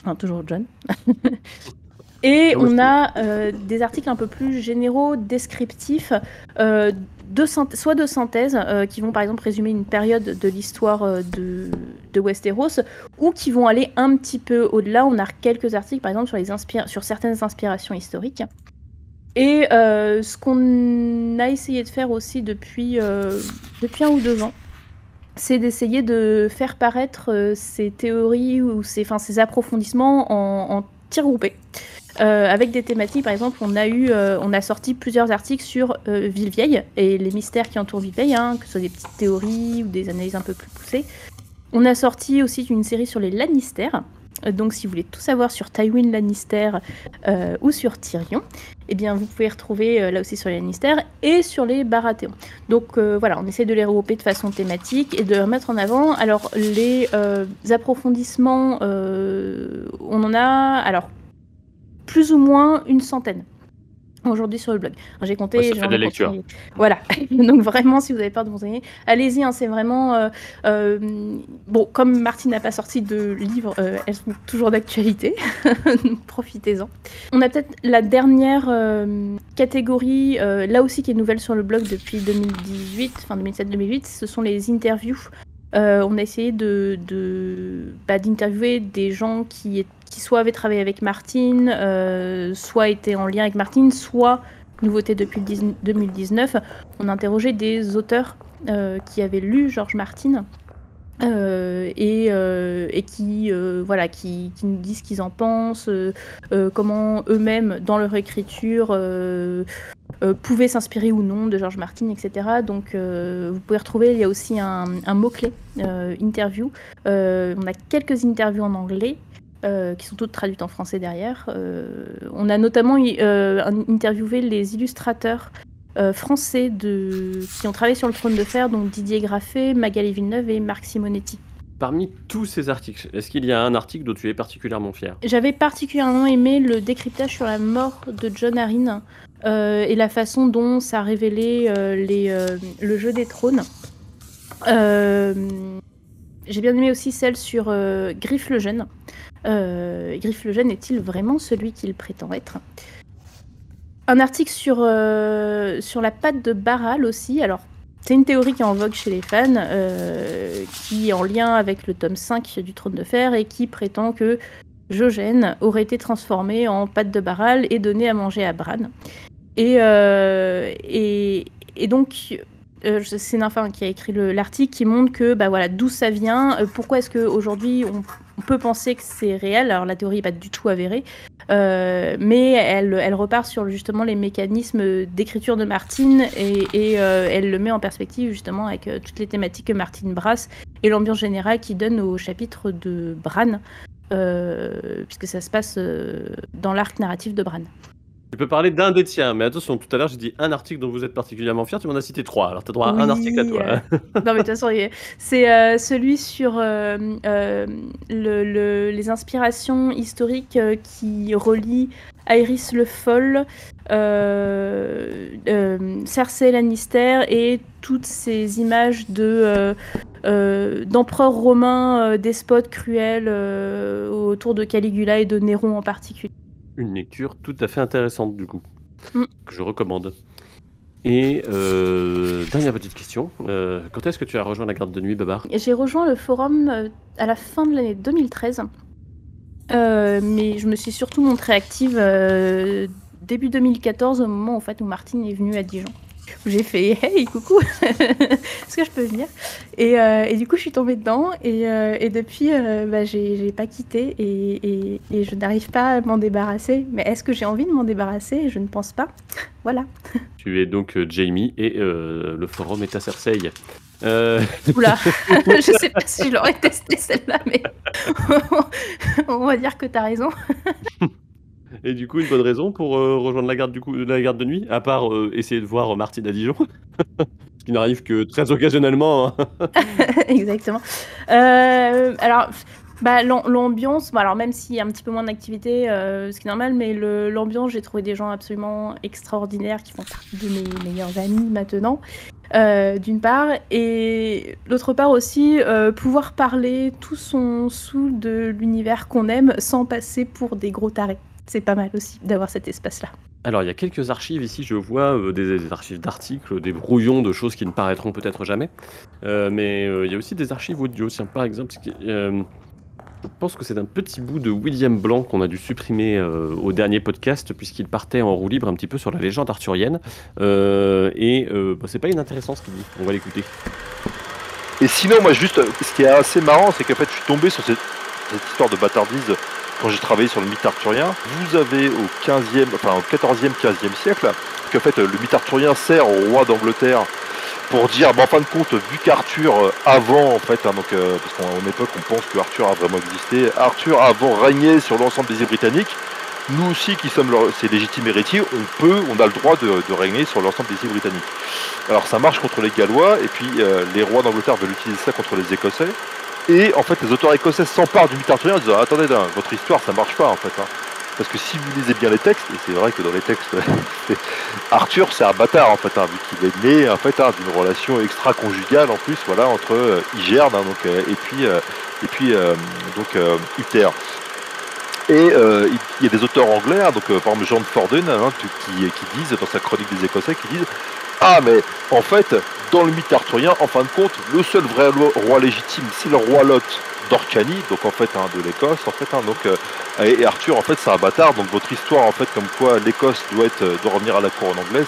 S2: Enfin, toujours Jon. Et on a euh, des articles un peu plus généraux, descriptifs, euh, de synth- soit de synthèse, euh, qui vont par exemple résumer une période de l'histoire euh, de, de Westeros, ou qui vont aller un petit peu au-delà. On a quelques articles par exemple sur, les sur certaines inspirations historiques. Et euh, ce qu'on a essayé de faire aussi depuis, depuis un ou deux ans, c'est d'essayer de faire paraître ces théories ou ces, ces approfondissements en, en tirs groupés. Euh, avec des thématiques, par exemple, on a eu, euh, on a sorti plusieurs articles sur euh, Villevieille et les mystères qui entourent Villevieille, hein, que ce soit des petites théories ou des analyses un peu plus poussées. On a sorti aussi une série sur les Lannister. Euh, Donc, si vous voulez tout savoir sur Tywin Lannister ou sur Tyrion, eh bien, vous pouvez retrouver là aussi sur les Lannister et sur les Baratheons. Donc, voilà, on essaie de les regrouper de façon thématique et de les mettre en avant. Alors, les approfondissements, on en a, alors, plus ou moins une centaine aujourd'hui sur le blog. J'ai compté.
S3: Ouais, ça
S2: j'ai
S3: fait de la lecture.
S2: continué. Voilà. Donc vraiment, si vous avez peur de vous enseigner, allez-y. hein, c'est vraiment euh, euh, bon. Comme Martine n'a pas sorti de livres, euh, elles sont toujours d'actualité. Profitez-en. On a peut-être la dernière catégorie, là aussi qui est nouvelle sur le blog depuis 2018, enfin 2007-2008. Ce sont les interviews. On a essayé de, de- bah, d'interviewer des gens qui, est- qui soit avaient travaillé avec Martine, euh, soit étaient en lien avec Martine, soit nouveauté depuis le 10 2019. On a interrogé des auteurs euh, qui avaient lu Georges Martin. euh, et, qui, voilà, qui, nous disent ce qu'ils en pensent, comment eux-mêmes, dans leur écriture, pouvaient s'inspirer ou non de Georges Martin, etc. Donc vous pouvez retrouver, il y a aussi un, mot-clé, interview. On a quelques interviews en anglais. Euh, qui sont toutes traduites en français derrière. Euh, on a notamment euh, interviewé les illustrateurs français de... qui ont travaillé sur le trône de fer, donc Didier Graffet, Magali Villeneuve et Marc Simonetti.
S3: parmi tous ces articles, est-ce qu'il y a un article dont tu es particulièrement fier?
S2: J'avais particulièrement aimé le décryptage sur la mort de John Arryn et la façon dont ça a révélé les, le jeu des trônes. Euh, J'ai bien aimé aussi celle sur euh, Griff le Jeune. Euh, Griff le est-il vraiment celui qu'il prétend être? Un article sur, euh, sur la patte de Baral aussi. Alors, c'est une théorie qui est en vogue chez les fans, euh, qui est en lien avec le tome 5 du Trône de Fer et qui prétend que Jogène aurait été transformé en pâte de Baral et donné à manger à Bran. Et, euh, donc, euh, c'est Nymphin qui a écrit le- l'article qui montre que bah voilà d'où ça vient, euh, pourquoi est-ce qu'aujourd'hui on, on peut penser que c'est réel. Alors la théorie n'est pas du tout avérée, euh, mais elle, repart sur justement les mécanismes d'écriture de Martine et, elle le met en perspective justement avec toutes les thématiques que Martine brasse et l'ambiance générale qu'il donne au chapitre de Bran, puisque ça se passe dans l'arc narratif de Bran.
S3: Tu peux parler d'un des tiens, mais attention, tout à l'heure j'ai dit un article dont vous êtes particulièrement fier, tu m'en as cité trois, alors tu as droit à un article à toi.
S2: euh, non, mais de toute façon, c'est euh, celui sur euh, euh, le- le- les inspirations historiques qui relient Iris le Foll, Cersei Lannister et toutes ces images de euh, d'empereurs romains, euh, despotes cruels euh, autour de Caligula et de Néron en particulier.
S3: Une lecture tout à fait intéressante du coup,
S2: Mm.
S3: que je recommande. Et euh, dernière petite question, euh, quand est-ce que tu as rejoint la garde de nuit, Babar?
S2: J'ai rejoint le forum euh, à la fin de l'année 2013, Euh, mais je me suis surtout montrée active début 2014, au moment en fait, où Martine est venue à Dijon. J'ai fait Hey, coucou Est-ce que je peux venir? Et, euh, et du coup, je suis tombée dedans, et, euh, et depuis, euh, bah, j'ai pas quitté, et, je n'arrive pas à m'en débarrasser. Mais est-ce que j'ai envie de m'en débarrasser? Je ne pense pas. Voilà.
S3: Tu es donc Jamie et le forum est à Cersei. Euh,
S2: Oula, je sais pas si je l'aurais testé celle-là, mais on va dire que t'as raison.
S3: Et du coup, une bonne raison pour euh, rejoindre la garde, du coup, la garde de nuit, à part euh, essayer de voir Martine à Dijon, ce qui n'arrive que très occasionnellement. hein.
S2: Exactement. Euh, alors, bah, l'am- l'ambiance, alors même s'il y a un petit peu moins d'activité, euh, ce qui est normal, mais l'ambiance, j'ai trouvé des gens absolument extraordinaires qui font partie de mes meilleurs amis maintenant, euh, d'une part, et d'autre part aussi, euh, pouvoir parler tout son sous de l'univers qu'on aime sans passer pour des gros tarés. C'est pas mal aussi d'avoir cet espace-là.
S3: Alors, il y a quelques archives ici, je vois euh, des, des archives d'articles, des brouillons de choses qui ne paraîtront peut-être jamais. Euh, mais euh, il y a aussi des archives audio. Tiens, par exemple, qui- euh, je pense que c'est un petit bout de William Blanc qu'on a dû supprimer euh, au dernier podcast, puisqu'il partait en roue libre un petit peu sur la légende arthurienne. Euh, et euh, bah, c'est pas inintéressant ce qu'il dit. On va l'écouter.
S16: Et sinon, moi, juste, ce qui est assez marrant, c'est qu'en fait, je suis tombé sur cette, cette histoire de bâtardise quand j'ai travaillé sur le mythe arthurien. Vous avez au 15e, enfin au 14e, 15e siècle, qu'en fait, le mythe arthurien sert au roi d'Angleterre pour dire, bah, en fin de compte, vu qu'Arthur, euh, avant, en fait, hein, donc, euh, parce qu'en époque, on pense que Arthur a vraiment existé, Arthur, avant, régnait sur l'ensemble des îles britanniques. Nous aussi, qui sommes leur- ses légitimes héritiers, on peut, on a le droit de, de régner sur l'ensemble des îles britanniques. Alors ça marche contre les Gallois, et puis euh, les rois d'Angleterre veulent utiliser ça contre les Écossais. Et en fait, les auteurs écossais s'emparent du mythe arthurien en disant Attendez, votre histoire, ça marche pas en fait. hein. Parce que si vous lisez bien les textes, et c'est vrai que dans les textes, Arthur c'est un bâtard en fait, hein, vu qu'il est né en fait hein, d'une relation extra-conjugale en plus, voilà, entre euh, hein, donc, euh, et puis, euh, et puis euh, donc euh, Uther. Et euh, il y a des auteurs anglais, hein, donc euh, par exemple John Forden, hein, qui, qui disent dans sa chronique des Écossais, qui disent Ah mais en fait, dans le mythe arthurien, en fin de compte, le seul vrai roi légitime, c'est le roi Lot d'Orcanie, donc en fait de l'Écosse, en fait, hein, donc euh, et, Arthur en fait c'est un bâtard, donc votre histoire en fait comme quoi l'Écosse doit euh, doit revenir à la couronne anglaise.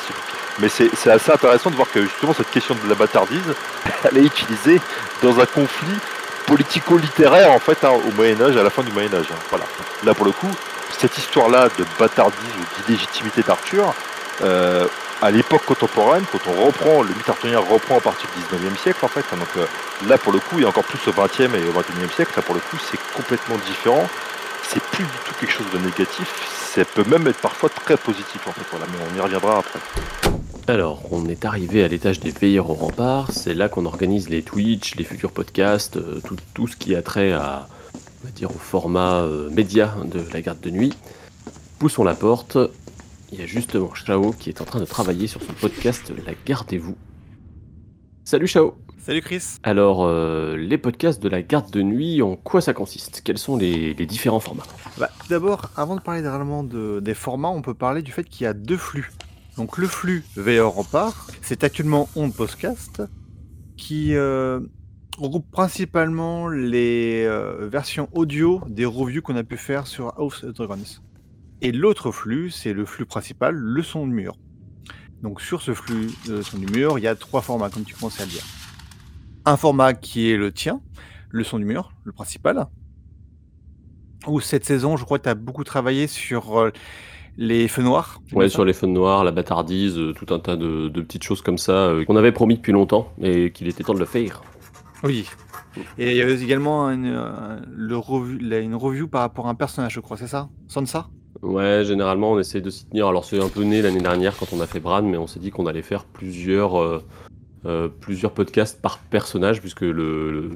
S16: Mais c'est assez intéressant de voir que justement cette question de la bâtardise, elle est utilisée dans un conflit politico-littéraire en fait hein, au Moyen Âge, à la fin du Moyen Âge. hein. Voilà. Là pour le coup, cette histoire-là de bâtardise ou d'illégitimité d'Arthur, euh, à l'époque contemporaine, quand on reprend, le mythe arthurien reprend à partir du 19e siècle en fait, hein, donc euh, là pour le coup, et encore plus au 20e et au 21e siècle, là pour le coup c'est complètement différent, c'est plus du tout quelque chose de négatif, ça peut même être parfois très positif en fait, voilà, mais on y reviendra après.
S3: Alors, on est arrivé à l'étage des veilleurs au rempart. C'est là qu'on organise les Twitch, les futurs podcasts, euh, tout, tout ce qui a trait à, on va dire, au format euh, média de la garde de nuit. Poussons la porte. Il y a justement Chao qui est en train de travailler sur son podcast La Gardez-vous. Salut Chao
S17: Salut Chris.
S3: Alors, euh, les podcasts de la garde de nuit, en quoi ça consiste? Quels sont les, les différents formats?
S17: Bah, tout D'abord, avant de parler réellement de, des formats, on peut parler du fait qu'il y a deux flux. Donc le flux VR Rempart, c'est actuellement On Podcast, qui euh, regroupe principalement les euh, versions audio des reviews qu'on a pu faire sur House of Dragons. Et l'autre flux, c'est le flux principal, le son du mur. Donc sur ce flux de son du mur, il y a trois formats, comme tu commençais à le dire. Un format qui est le tien, le son du mur, le principal. Où cette saison, je crois que tu as beaucoup travaillé sur euh, les feux noirs.
S3: Ouais, sur les feux noirs, la bâtardise, euh, tout un tas de, de petites choses comme ça euh, qu'on avait promis depuis longtemps et qu'il était temps de le faire.
S17: Oui. Et il y avait également une, euh, le la- une review par rapport à un personnage, je crois, c'est ça? Sansa?
S3: Ouais, généralement on essaie de s'y tenir. Alors c'est un peu né l'année dernière quand on a fait Bran, mais on s'est dit qu'on allait faire plusieurs, plusieurs podcasts par personnage, puisque le, le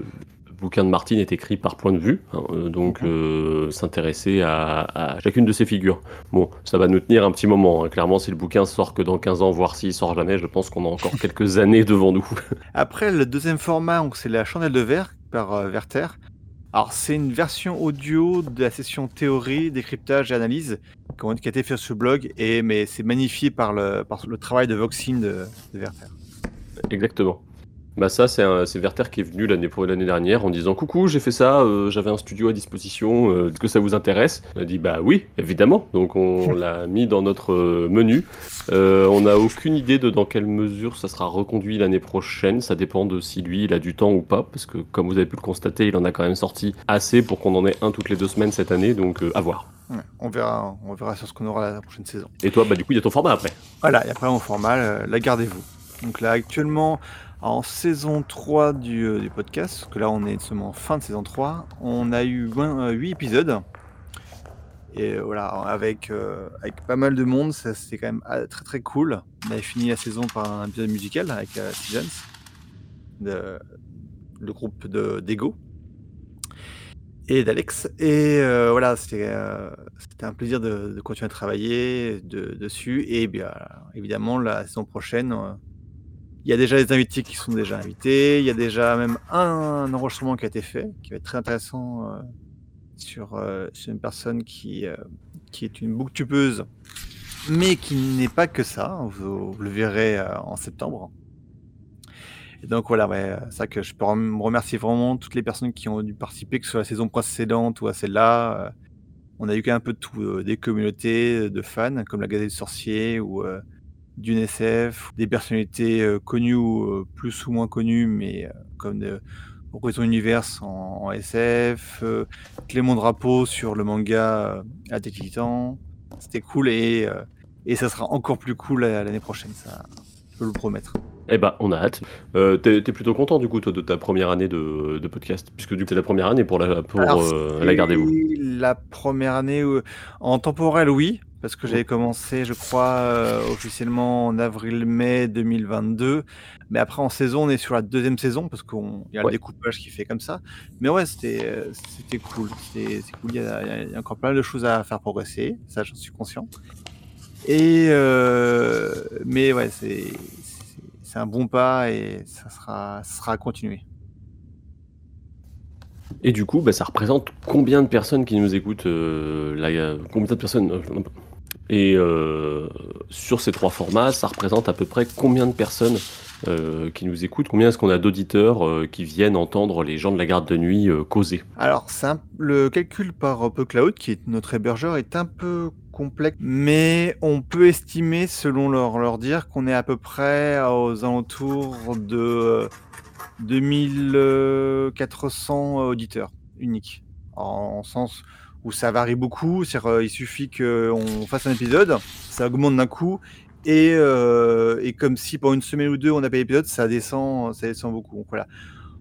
S3: bouquin de Martine est écrit par point de vue, hein, euh, donc euh, s'intéresser à, à chacune de ces figures. Bon, ça va nous tenir un petit moment. hein. Clairement, si le bouquin sort que dans 15 ans, voire s'il sort jamais, je pense qu'on a encore quelques années devant nous.
S17: Après, le deuxième format, c'est la chandelle de verre par euh, Werther. Alors, c'est une version audio de la session théorie, décryptage et analyse qui a été faite sur le blog, et, mais c'est magnifié par le, par le travail de Voxin de, de Werther.
S3: Exactement. Bah ça, c'est un- c'est Werther qui est venu l'année pour l'année dernière en disant coucou, j'ai fait ça, euh, j'avais un studio à disposition, euh, est-ce que ça vous intéresse? On a dit bah oui, évidemment. Donc on l'a mis dans notre euh, menu. Euh, on n'a aucune idée de dans quelle mesure ça sera reconduit l'année prochaine. Ça dépend de si lui il a du temps ou pas, parce que comme vous avez pu le constater, il en a quand même sorti assez pour qu'on en ait un toutes les deux semaines cette année. Donc euh, à voir.
S17: Ouais, on, verra, on verra sur ce qu'on aura la prochaine saison.
S3: Et toi, bah du coup, il y a ton format après.
S17: Voilà, et après, mon format, euh, la gardez-vous. Donc là, actuellement, en saison 3 du, euh, du podcast, parce que là, on est seulement en fin de saison 3, on a eu 8 épisodes. Et euh, voilà, avec, euh, avec pas mal de monde, c'était quand même ah, très très cool. On avait fini la saison par un épisode musical avec euh, de, le groupe de d'Ego et d'Alex. Et euh, voilà, c'était euh, un plaisir de, de continuer à travailler de- dessus. Et bien, évidemment, la saison prochaine, euh, il y a déjà des invités qui sont déjà invités. Il y a déjà même un enregistrement qui a été fait, qui va être très intéressant euh, sur, euh, sur une personne qui, euh, qui est une booktubeuse, mais qui n'est pas que ça. Vous, vous le verrez euh, en septembre. Donc voilà, ouais, c'est ça que je peux rem- remercier vraiment toutes les personnes qui ont dû participer, que ce soit la saison précédente ou à celle-là. Euh, On a eu quand même un peu de tout, euh, des communautés de fans, comme la Gazette du Sorcier ou d'une SF, des personnalités euh, connues ou euh, plus ou moins connues, mais euh, comme de Horizon Universe en, en SF, Clément Drapeau sur le manga Attaque des Titans. C'était cool et, et ça sera encore plus cool l'année prochaine, ça, je peux le promettre.
S3: Eh bah, on a hâte. Euh, T'es t'es plutôt content du coup toi, de ta première année de, de podcast, puisque du coup c'est la première année pour la pour
S17: Alors,
S3: euh, la gardez-vous.
S17: La première année où- en temporel, oui, parce que j'avais commencé, je crois, euh, officiellement en avril-mai 2022. Mais après, en saison, on est sur la deuxième saison, parce qu'il y a le découpage qui fait comme ça. Mais ouais, c'était euh, cool. C'est cool. Il y, a, il y a encore plein de choses à faire progresser, ça, j'en suis conscient. Et euh, mais ouais, c'est un bon pas et ça sera, ça sera à continuer.
S3: Et du coup, bah, ça représente combien de personnes qui nous écoutent euh, là, Combien de personnes euh, Et euh, sur ces trois formats, ça représente à peu près combien de personnes euh, qui nous écoutent? Combien est-ce qu'on a d'auditeurs euh, qui viennent entendre les gens de la garde de nuit causer?
S17: Alors, le calcul par UpCloud, qui est notre hébergeur, est un peu complexe, mais on peut estimer, selon leur, leur dire, qu'on est à peu près aux alentours de euh, 2400 auditeurs uniques. En sens où ça varie beaucoup, euh, il suffit qu'on fasse un épisode, ça augmente d'un coup, et, euh, et comme si pendant une semaine ou deux on n'a pas d'épisode, ça descend, ça descend beaucoup. Donc voilà.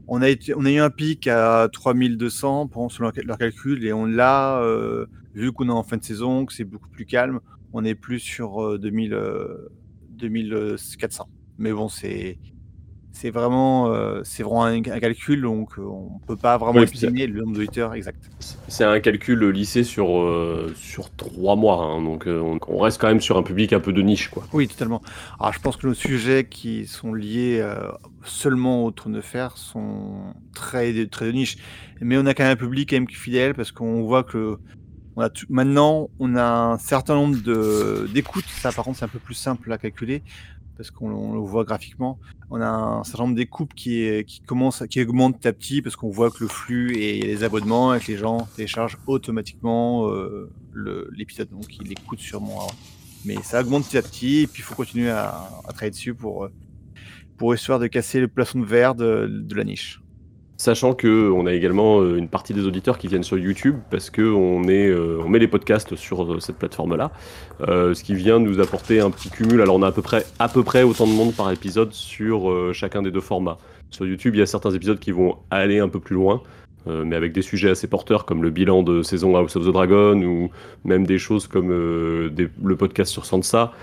S17: On a, eu un pic à 3200 pour, selon leur- calcul et on l'a, euh, vu qu'on est en fin de saison, que c'est beaucoup plus calme, on est plus sur euh, 2000, euh, 2400. Mais bon, c'est c'est vraiment, euh, c'est vraiment un, un calcul, donc euh, on peut pas vraiment
S3: Ouais,
S17: estimer le nombre d'auditeurs exact.
S3: C'est un calcul lissé sur, euh, sur trois mois, hein, donc euh, on, on reste quand même sur un public un peu de niche, quoi.
S17: Oui, totalement. Alors, je pense que nos sujets qui sont liés euh, seulement au trône de fer sont très, de- très de niche. Mais on a quand même un public quand même fidèle parce qu'on voit que on a tout- maintenant, on a un certain nombre d'écoutes. Ça, par contre, c'est un peu plus simple à calculer parce qu'on on le voit graphiquement. On a un certain nombre d'écoutes qui, est- qui commencent, qui augmentent petit à petit parce qu'on voit que le flux et les abonnements et que les gens téléchargent automatiquement euh, l'épisode. Donc, ils l'écoutent sûrement. Mais ça augmente petit à petit et puis il faut continuer à, travailler dessus pour, euh, pour histoire de casser le plafond de verre de la niche.
S3: Sachant que on a également euh, une partie des auditeurs qui viennent sur YouTube parce que on est, euh, met les podcasts sur euh, cette plateforme-là, ce qui vient nous apporter un petit cumul. Alors on a à peu près, à peu près autant de monde par épisode sur chacun des deux formats. Sur YouTube, il y a certains épisodes qui vont aller un peu plus loin, mais avec des sujets assez porteurs comme le bilan de saison House of the Dragon ou même des choses comme le podcast sur Sansa.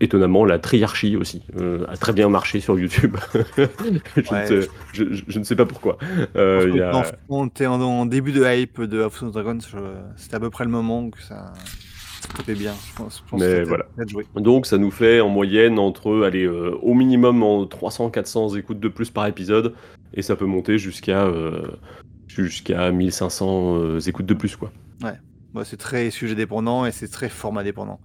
S3: Étonnamment, la triarchie aussi euh, a très bien marché sur YouTube. je,
S17: Ouais.
S3: ne sais, je- je- je ne sais pas pourquoi. Euh, y a-
S17: on était en, en début de hype de House of Dragons, c'était à peu près le moment que ça, tapait bien. Je pense, je pense que
S3: Mais
S17: c'était
S3: voilà. Donc ça nous fait en moyenne entre, allez, euh, au minimum en 300-400 écoutes de plus par épisode, et ça peut monter jusqu'à jusqu'à 1500 euh, écoutes de plus, quoi.
S17: Ouais. C'est très sujet dépendant et c'est très format dépendant.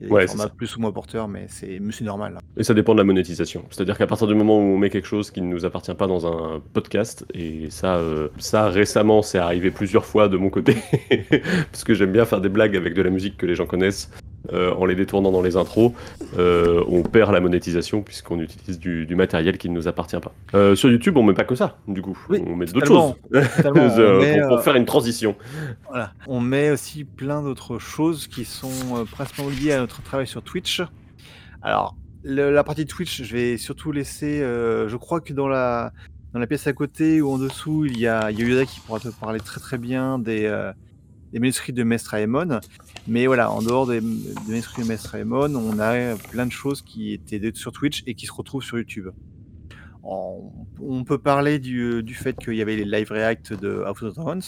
S17: Il y a des
S3: Ouais, c'est
S17: formats plus ou moins porteurs, mais c'est normal. là.
S3: Et ça dépend de la monétisation. C'est-à-dire qu'à partir du moment où on met quelque chose qui ne nous appartient pas dans un podcast, et ça, euh, ça récemment, c'est arrivé plusieurs fois de mon côté, parce que j'aime bien faire des blagues avec de la musique que les gens connaissent, euh, en les détournant dans les intros, euh, on perd la monétisation puisqu'on utilise du, du matériel qui ne nous appartient pas. Euh, sur YouTube, on met pas que ça, du coup. on met d'autres choses
S17: met,
S3: pour, pour faire une transition.
S17: Voilà. On met aussi plein d'autres choses qui sont principalement liées à notre travail sur Twitch. Alors, le- la partie Twitch, je vais surtout laisser. je crois que dans la, dans la pièce à côté ou en dessous, il y a, il y a Yoda qui pourra te parler très très bien des, des manuscrits de Mestre Aemon. Mais voilà, en dehors des, des manuscrits de Mestre Aemon, on a plein de choses qui étaient sur Twitch et qui se retrouvent sur YouTube. On, on peut parler du, du fait qu'il y avait les live react de House of Dragons.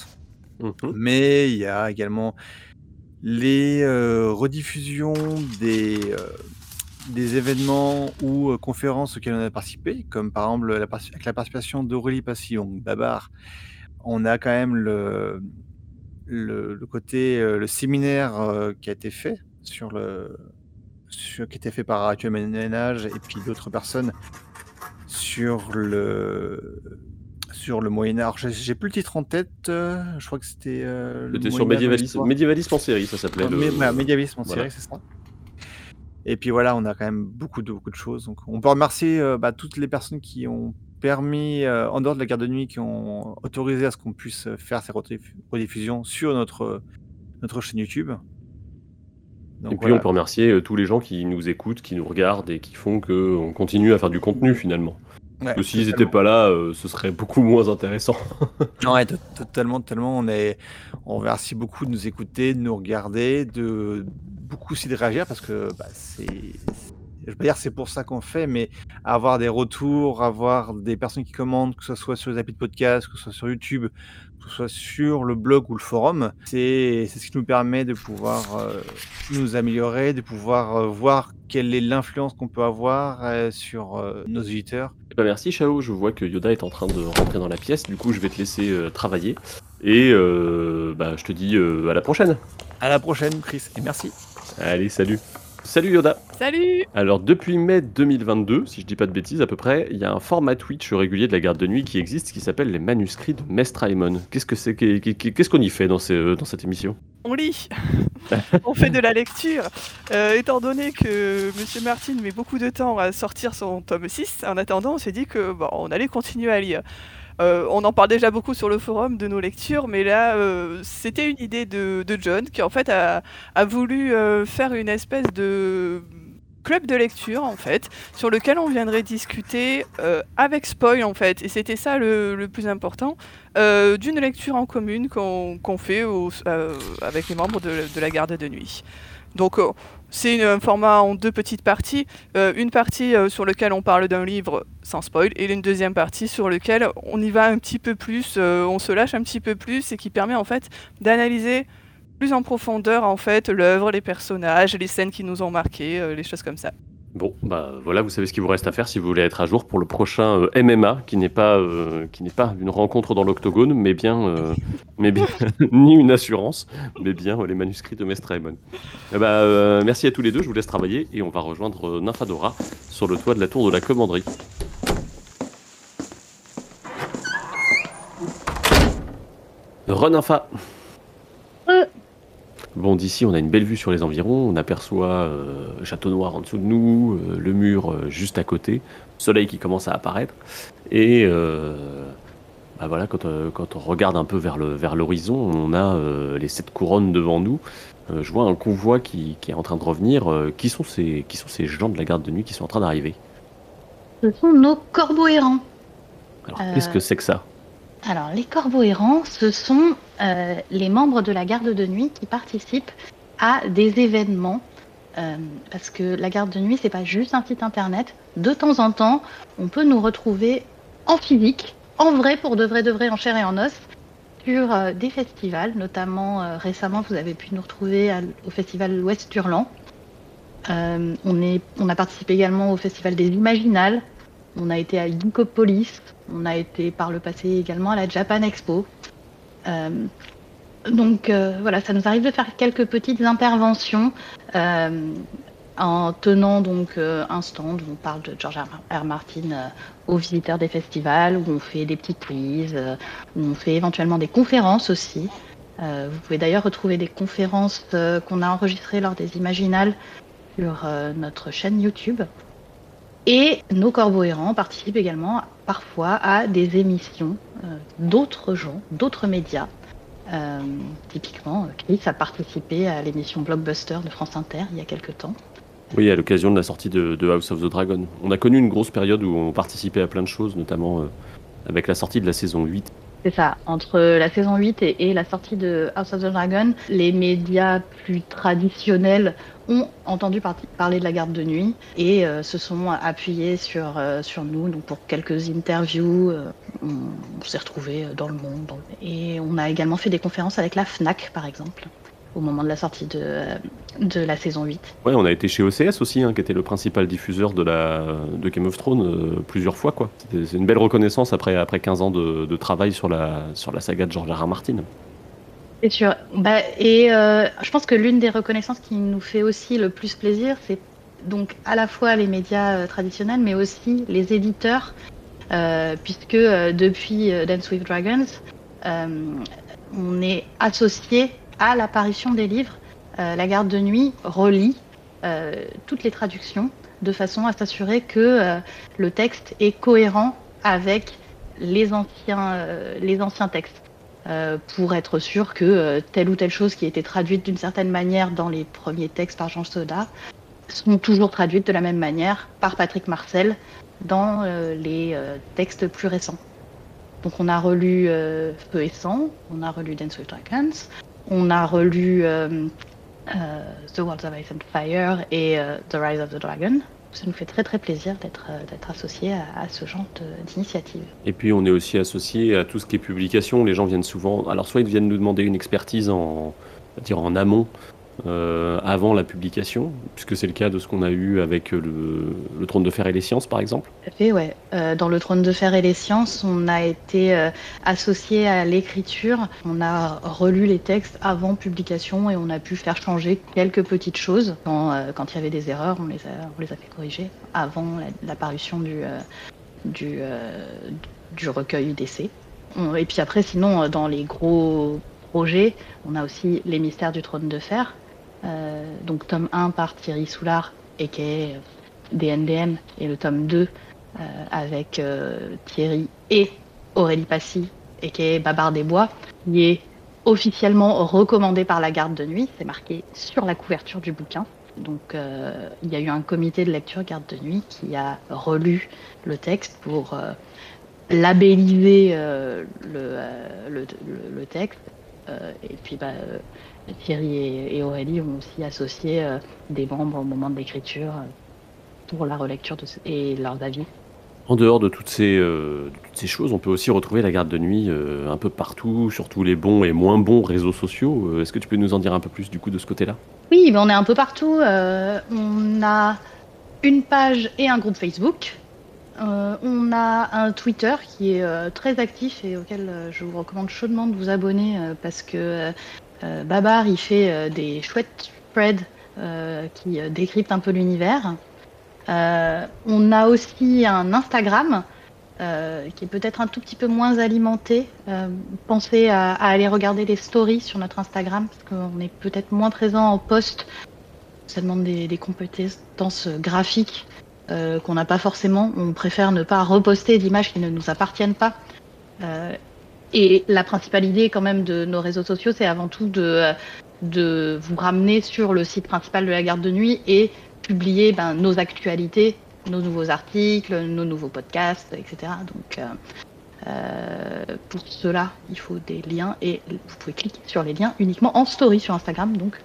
S17: Mais il y a également les euh, rediffusions des, euh, des événements ou euh, conférences auxquelles on a participé, comme par exemple la, avec la participation d'Aurélie Passillon, Babar. On a quand même le, le, le côté, euh, le séminaire euh, qui a été fait sur le, sur- qui a été fait par Actuel Ménage et puis d'autres personnes sur le sur le Moyen Âge. J'ai- plus le titre en tête. euh, je crois que c'était. euh, le
S3: C'était sur médiévalisme, médiévalisme en série, ça s'appelait.
S17: Ouais,
S3: le-
S17: mé- voilà, médiévalisme en
S3: Voilà.
S17: série, c'est ça. Et puis voilà, on a quand même beaucoup de, beaucoup de choses. Donc, on peut remercier euh, bah, toutes les personnes qui ont permis, euh, en dehors de la garde de nuit, qui ont autorisé à ce qu'on puisse euh, faire ces rediff- rediffusions sur notre, notre chaîne YouTube. Donc,
S3: et puis
S17: voilà.
S3: on peut remercier euh, tous les gens qui nous écoutent, qui nous regardent et qui font qu'on continue à faire du contenu finalement. Parce que
S17: Ouais,
S3: s'ils n'étaient pas là, euh, ce serait beaucoup moins intéressant.
S17: Ouais, to- totalement, totalement. On, est, on remercie beaucoup de nous écouter, de nous regarder, de beaucoup aussi de réagir parce que bah, c'est. Je veux pas dire c'est pour ça qu'on fait, mais avoir des retours, avoir des personnes qui commandent, que ce soit sur les applis de podcast, que ce soit sur YouTube, que ce soit sur le blog ou le forum, c'est c'est ce qui nous permet de pouvoir euh, nous améliorer, de pouvoir euh, voir quelle est l'influence qu'on peut avoir euh, sur euh, nos auditeurs.
S3: Eh ben, merci Chao, je vois que Yoda est en train de rentrer dans la pièce, du coup je vais te laisser euh, travailler. Et euh, bah, je te dis euh, à la prochaine.
S17: À la prochaine, Chris, et merci.
S3: Allez, salut. Salut Yoda.
S2: Salut
S3: Alors depuis mai 2022, si je dis pas de bêtises à peu près, il y a un format Twitch régulier de la garde de nuit qui existe qui s'appelle les manuscrits de Mestre Aemon. Qu'est-ce que c'est qu'est- qu'est- Qu'est-ce qu'on y fait dans, ces- dans cette émission?
S18: On lit, on fait de la lecture. Euh, étant donné que Monsieur Martin met beaucoup de temps à sortir son tome 6, en attendant, on s'est dit que bon, on allait continuer à lire. Euh, on en parle déjà beaucoup sur le forum de nos lectures, mais là, euh, c'était une idée de, John qui en fait a, voulu euh, faire une espèce de club de lecture en fait, sur lequel on viendrait discuter avec spoil en fait, et c'était ça le, plus important, d'une lecture en commune qu'on fait avec les membres de, de la garde de nuit. Donc C'est un format en deux petites parties. Euh, une partie euh, sur laquelle on parle d'un livre sans spoil et une deuxième partie sur laquelle on y va un petit peu plus, euh, on se lâche un petit peu plus et qui permet en fait d'analyser plus en profondeur en fait l'œuvre, les personnages, les scènes qui nous ont marqués, les choses comme ça.
S3: Bon, bah voilà, vous savez ce qu'il vous reste à faire si vous voulez être à jour pour le prochain euh, MMA, qui n'est pas euh, qui n'est pas une rencontre dans l'octogone, mais bien, euh, mais bien ni une assurance, mais bien les manuscrits de Mestre Aemon. Eh bah, merci à tous les deux, je vous laisse travailler et on va rejoindre Nymphadora sur le toit de la tour de la commanderie. Renympha Bon, d'ici, on a une belle vue sur les environs. On aperçoit euh, Château Noir en dessous de nous, euh, le mur euh, juste à côté, soleil qui commence à apparaître. Et bah voilà, quand, quand on regarde un peu vers le vers l'horizon, on a les sept couronnes devant nous. Je vois un convoi qui, qui est en train de revenir. Qui sont ces qui sont ces gens de la garde de nuit qui sont en train d'arriver
S1: Ce sont nos corbeaux errants.
S3: Alors, qu'est-ce que c'est que ça?
S1: Alors, les corbeaux errants, ce sont les membres de la garde de nuit qui participent à des événements. Euh, parce que la garde de nuit, c'est pas juste un site internet. De temps en temps, on peut nous retrouver en physique, en vrai, pour de vrai, de vrai, en chair et en os, sur euh, des festivals. Notamment, euh, récemment, vous avez pu nous retrouver au festival Ouest Hurlant. Euh, on, a participé également au festival des Imaginales. On a été à Geekopolis. On a été par le passé également à la Japan Expo. Euh, donc euh, voilà, ça nous arrive de faire quelques petites interventions euh, en tenant donc un stand où on parle de George R. Martin aux visiteurs des festivals, où on fait des petits quiz, où on fait éventuellement des conférences aussi. Vous pouvez d'ailleurs retrouver des conférences qu'on a enregistrées lors des Imaginales sur notre chaîne YouTube. Et nos corbeaux errants participent également parfois à des émissions euh, d'autres gens, d'autres médias. Euh, typiquement, euh, Chris a participé à l'émission Blockbuster de France Inter il y a quelques temps.
S3: Oui, à l'occasion de la sortie de, de House of the Dragon. On a connu une grosse période où on participait à plein de choses, notamment euh, avec la sortie de la saison 8
S1: C'est ça, entre la saison 8 et, et la sortie de House of the Dragon, les médias plus traditionnels ont entendu par- parler de la garde de nuit et euh, se sont appuyés sur, euh, sur nous. Donc pour quelques interviews, euh, on, s'est retrouvés dans le monde. Et on a également fait des conférences avec la FNAC, par exemple, au moment de la sortie de, de la saison 8.
S3: Ouais, on a été chez OCS aussi, hein, qui était le principal diffuseur de, la, de Game of Thrones plusieurs fois. C'est une belle reconnaissance après, après 15 ans de, de travail sur la, sur la saga de George R. R. Martin.
S1: C'est sûr. Bah, et euh, je pense que l'une des reconnaissances qui nous fait aussi le plus plaisir, c'est donc à la fois les médias euh, traditionnels, mais aussi les éditeurs, euh, puisque depuis Dance with Dragons, on est associé à l'apparition des livres. La garde de nuit relie toutes les traductions de façon à s'assurer que le texte est cohérent avec les anciens, les anciens textes euh, pour être sûr que euh, telle ou telle chose qui a été traduite d'une certaine manière dans les premiers textes par Jean Soda sont toujours traduites de la même manière par Patrick Marcel dans euh, les textes plus récents. Donc on a relu Feu et Sang, on a relu Dance with Dragons, on a relu The Worlds of Ice and Fire et The Rise of the Dragon. Ça nous fait très très plaisir d'être euh, associés à, ce genre d'initiative.
S3: Et puis on est aussi associé à tout ce qui est publication. Les gens viennent souvent. Alors soit ils viennent nous demander une expertise en, dire en amont, euh, avant la publication, puisque c'est le cas de ce qu'on a eu avec le, le Trône de Fer et les Sciences, par exemple.
S1: Fait, ouais. Euh, dans le Trône de Fer et les Sciences, on a été euh, associé à l'écriture. On a relu les textes avant publication et on a pu faire changer quelques petites choses. Quand, euh, il y avait des erreurs, on les a, on fait corriger avant la, la parution du, euh, du, euh, du recueil d'essais. Et puis après, sinon, euh, dans les gros projets, on a aussi Les Mystères du Trône de Fer. Euh, donc tome 1 par Thierry Soulard, et qui est DNDM, et le tome 2 euh, avec euh, Thierry et Aurélie Passy, et qui est Babar des Bois, qui est officiellement recommandé par la garde de nuit, c'est marqué sur la couverture du bouquin. Donc il y a eu un comité de lecture garde de nuit qui a relu le texte pour labelliser le, le, texte et puis bah, Thierry et, et Aurélie ont aussi associé euh, des membres au moment de l'écriture euh, pour la relecture de ce- et leurs avis.
S3: En dehors de toutes ces, euh, de toutes ces choses, on peut aussi retrouver la garde de nuit euh, un peu partout, sur tous les bons et moins bons réseaux sociaux. Euh, Est-ce que tu peux nous en dire un peu plus du coup de ce côté-là?
S1: Oui, ben on est un peu partout. euh, on a une page et un groupe Facebook. Euh, on a un Twitter qui est euh, très actif et auquel euh, je vous recommande chaudement de vous abonner euh, parce que euh, Babar il fait euh, des chouettes spreads euh, qui euh, décryptent un peu l'univers. Euh, on a aussi un Instagram euh, qui est peut-être un tout petit peu moins alimenté. Euh, pensez à, aller regarder les stories sur notre Instagram parce qu'on est peut-être moins présent en post. Ça demande des, compétences graphiques euh, qu'on n'a pas forcément. On préfère ne pas reposter d'images qui ne nous appartiennent pas. Et la principale idée quand même de nos réseaux sociaux, c'est avant tout de, de vous ramener sur le site principal de la garde de nuit et publier ben, nos actualités, nos nouveaux articles, nos nouveaux podcasts, etc. Donc euh, euh, pour cela, il faut des liens et vous pouvez cliquer sur les liens uniquement en story sur Instagram. Donc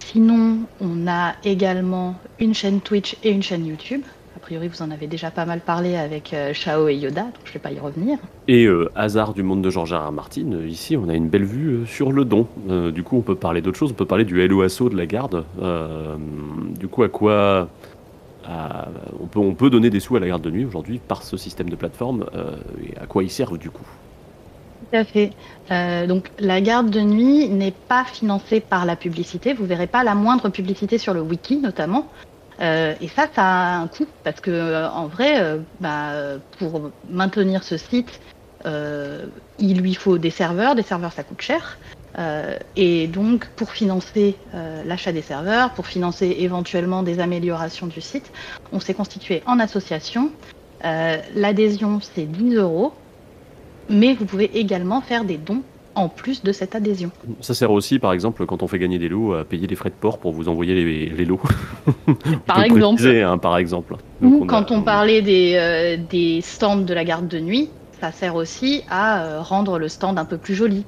S1: sinon, on a également une chaîne Twitch et une chaîne YouTube. A priori, vous en avez déjà pas mal parlé avec euh, Shao et Yoda, donc je vais pas y revenir.
S3: Et euh, hasard du monde de George R. R. Martin, euh, ici on a une belle vue euh, sur le don. Euh, du coup on peut parler d'autre chose, on peut parler du LOASO de la garde. Euh, du coup à quoi à- on, peut, on peut donner des sous à la garde de nuit aujourd'hui par ce système de plateforme euh, et à quoi ils servent du coup?
S1: Tout à fait. Euh, donc la garde de nuit n'est pas financée par la publicité. Vous verrez pas la moindre publicité sur le wiki notamment. Euh, et ça, ça a un coût parce que euh, en vrai, euh, bah, pour maintenir ce site, il lui faut des serveurs. Des serveurs, ça coûte cher. Et donc, pour financer l'achat des serveurs, pour financer éventuellement des améliorations du site, on s'est constitué en association. L'adhésion, c'est 10 euros mais vous pouvez également faire des dons en plus de cette adhésion.
S3: Ça sert aussi par exemple quand on fait gagner des lots à payer les frais de port pour vous envoyer les, les lots.
S1: Par
S3: On peut
S1: exemple.
S3: préciser, hein, par exemple. Donc,
S1: Ou
S3: on a-
S1: quand on parlait des, euh, des stands de la garde de nuit, ça sert aussi à euh, rendre le stand un peu plus joli.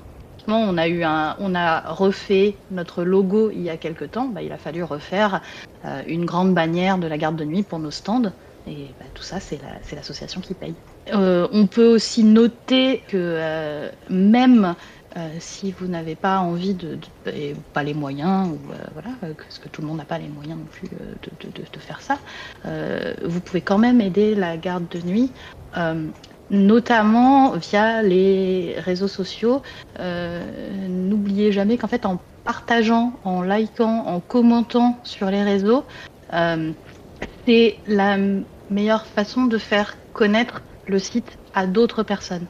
S1: On a, eu un, on a refait notre logo il y a quelque temps. Bah, il a fallu refaire euh, une grande bannière de la garde de nuit pour nos stands. Et bah, tout ça, c'est la- c'est l'association qui paye. On peut aussi noter que même euh, si vous n'avez pas envie de, pas les moyens, ou euh, voilà, euh, parce que tout le monde n'a pas les moyens non plus de, de- faire ça, vous pouvez quand même aider la garde de nuit, notamment via les réseaux sociaux. N'oubliez jamais qu'en fait, en partageant, en likant, en commentant sur les réseaux, c'est la meilleure façon de faire connaître le site à d'autres personnes.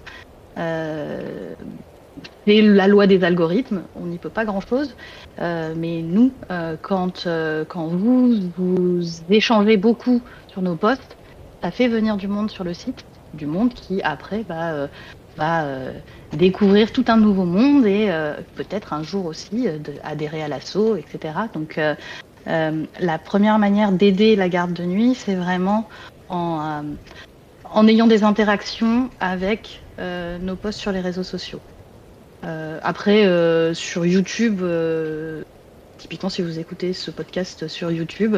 S1: C'est la loi des algorithmes, on n'y peut pas grand-chose. Euh, mais nous, euh, quand, euh, quand vous, vous échangez beaucoup sur nos posts, ça fait venir du monde sur le site, du monde qui après va, découvrir tout un nouveau monde et peut-être un jour aussi adhérer à l'assaut, etc. Donc la première manière d'aider la garde de nuit, c'est vraiment en, en ayant des interactions avec nos posts sur les réseaux sociaux. Euh, après, euh, sur YouTube, euh, typiquement si vous écoutez ce podcast sur YouTube,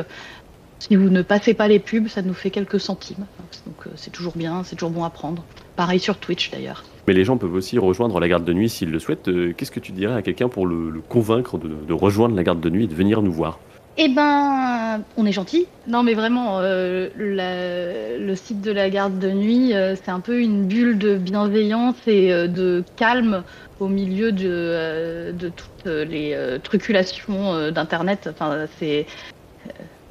S1: si vous ne passez pas les pubs, ça nous fait quelques centimes. Donc c'est toujours bien, c'est toujours bon à prendre. Pareil sur Twitch d'ailleurs.
S3: Mais les gens peuvent aussi rejoindre la garde de nuit s'ils le souhaitent. Qu'est-ce que tu dirais à quelqu'un pour le, convaincre de rejoindre la garde de nuit et de venir nous voir?
S1: Eh ben, on est gentil. Non, mais vraiment, euh, le site de la garde de nuit, euh, c'est un peu une bulle de bienveillance et euh, de calme au milieu de, toutes les truculations d'Internet. Enfin, c'est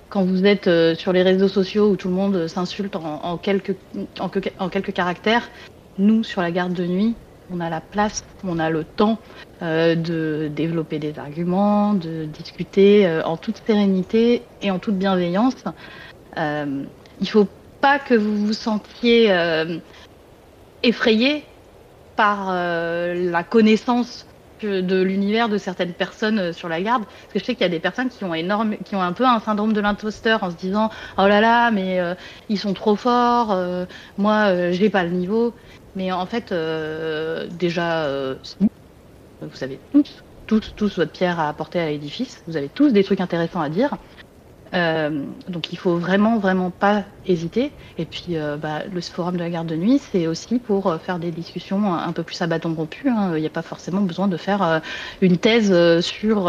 S1: quand vous êtes sur les réseaux sociaux où tout le monde s'insulte en, quelques, en, que- en quelques caractères, nous, sur la garde de nuit, on a la place, on a le temps euh, de développer des arguments, de discuter euh, en toute sérénité et en toute bienveillance. Euh, il faut pas que vous vous sentiez euh, effrayé par la connaissance de l'univers de certaines personnes sur la garde. Parce que je sais qu'il y a des personnes qui ont, énorme, qui ont un peu un syndrome de l'imposteur en se disant Oh là là, mais ils sont trop forts, moi euh, j'ai pas le niveau. Mais en fait, déjà. Vous savez tous tous, tous votre pierre à apporter à l'édifice. Vous avez tous des trucs intéressants à dire. Euh, donc il faut vraiment, vraiment pas hésiter. Et puis euh, bah, le forum de la garde de nuit, c'est aussi pour euh, faire des discussions un peu plus à bâton rompu. hein. Il n'y a pas forcément besoin de faire une thèse sur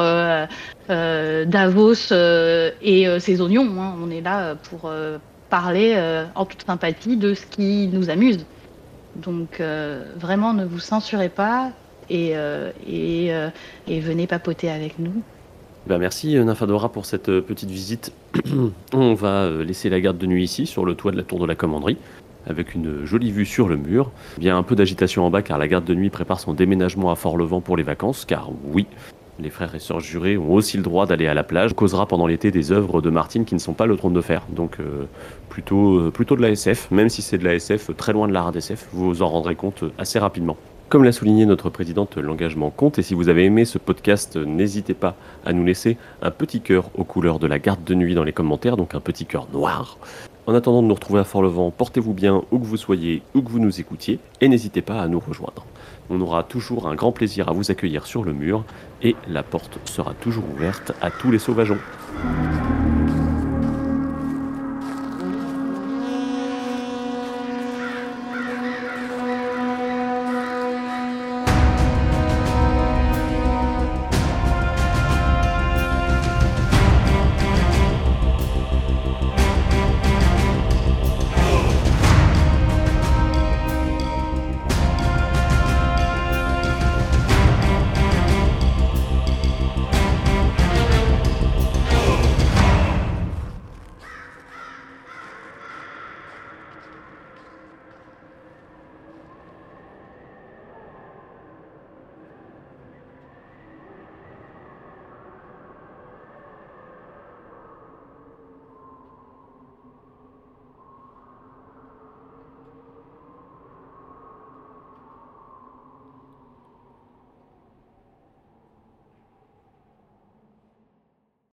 S1: Davos et ses oignons. hein. On est là pour parler en toute sympathie de ce qui nous amuse. Donc vraiment, ne vous censurez pas et, euh, euh, et venez papoter avec nous.
S3: Ben merci euh, Nymphadora pour cette petite visite. On va laisser la garde de nuit ici, sur le toit de la tour de la commanderie, avec une jolie vue sur le mur. Il y a un peu d'agitation en bas car la garde de nuit prépare son déménagement à Fort-Levant pour les vacances, car oui, les frères et sœurs jurés ont aussi le droit d'aller à la plage. On causera pendant l'été des œuvres de Martine qui ne sont pas le trône de fer, donc plutôt, plutôt de la SF, même si c'est de la SF très loin de la RDSF, vous vous en rendrez compte assez rapidement. Comme l'a souligné notre présidente, l'engagement compte et si vous avez aimé ce podcast, n'hésitez pas à nous laisser un petit cœur aux couleurs de la garde de nuit dans les commentaires, donc un petit cœur noir. En attendant de nous retrouver à Fort-Levant, portez-vous bien où que vous soyez, où que vous nous écoutiez et n'hésitez pas à nous rejoindre. On aura toujours un grand plaisir à vous accueillir sur le mur et la porte sera toujours ouverte à tous les sauvageons.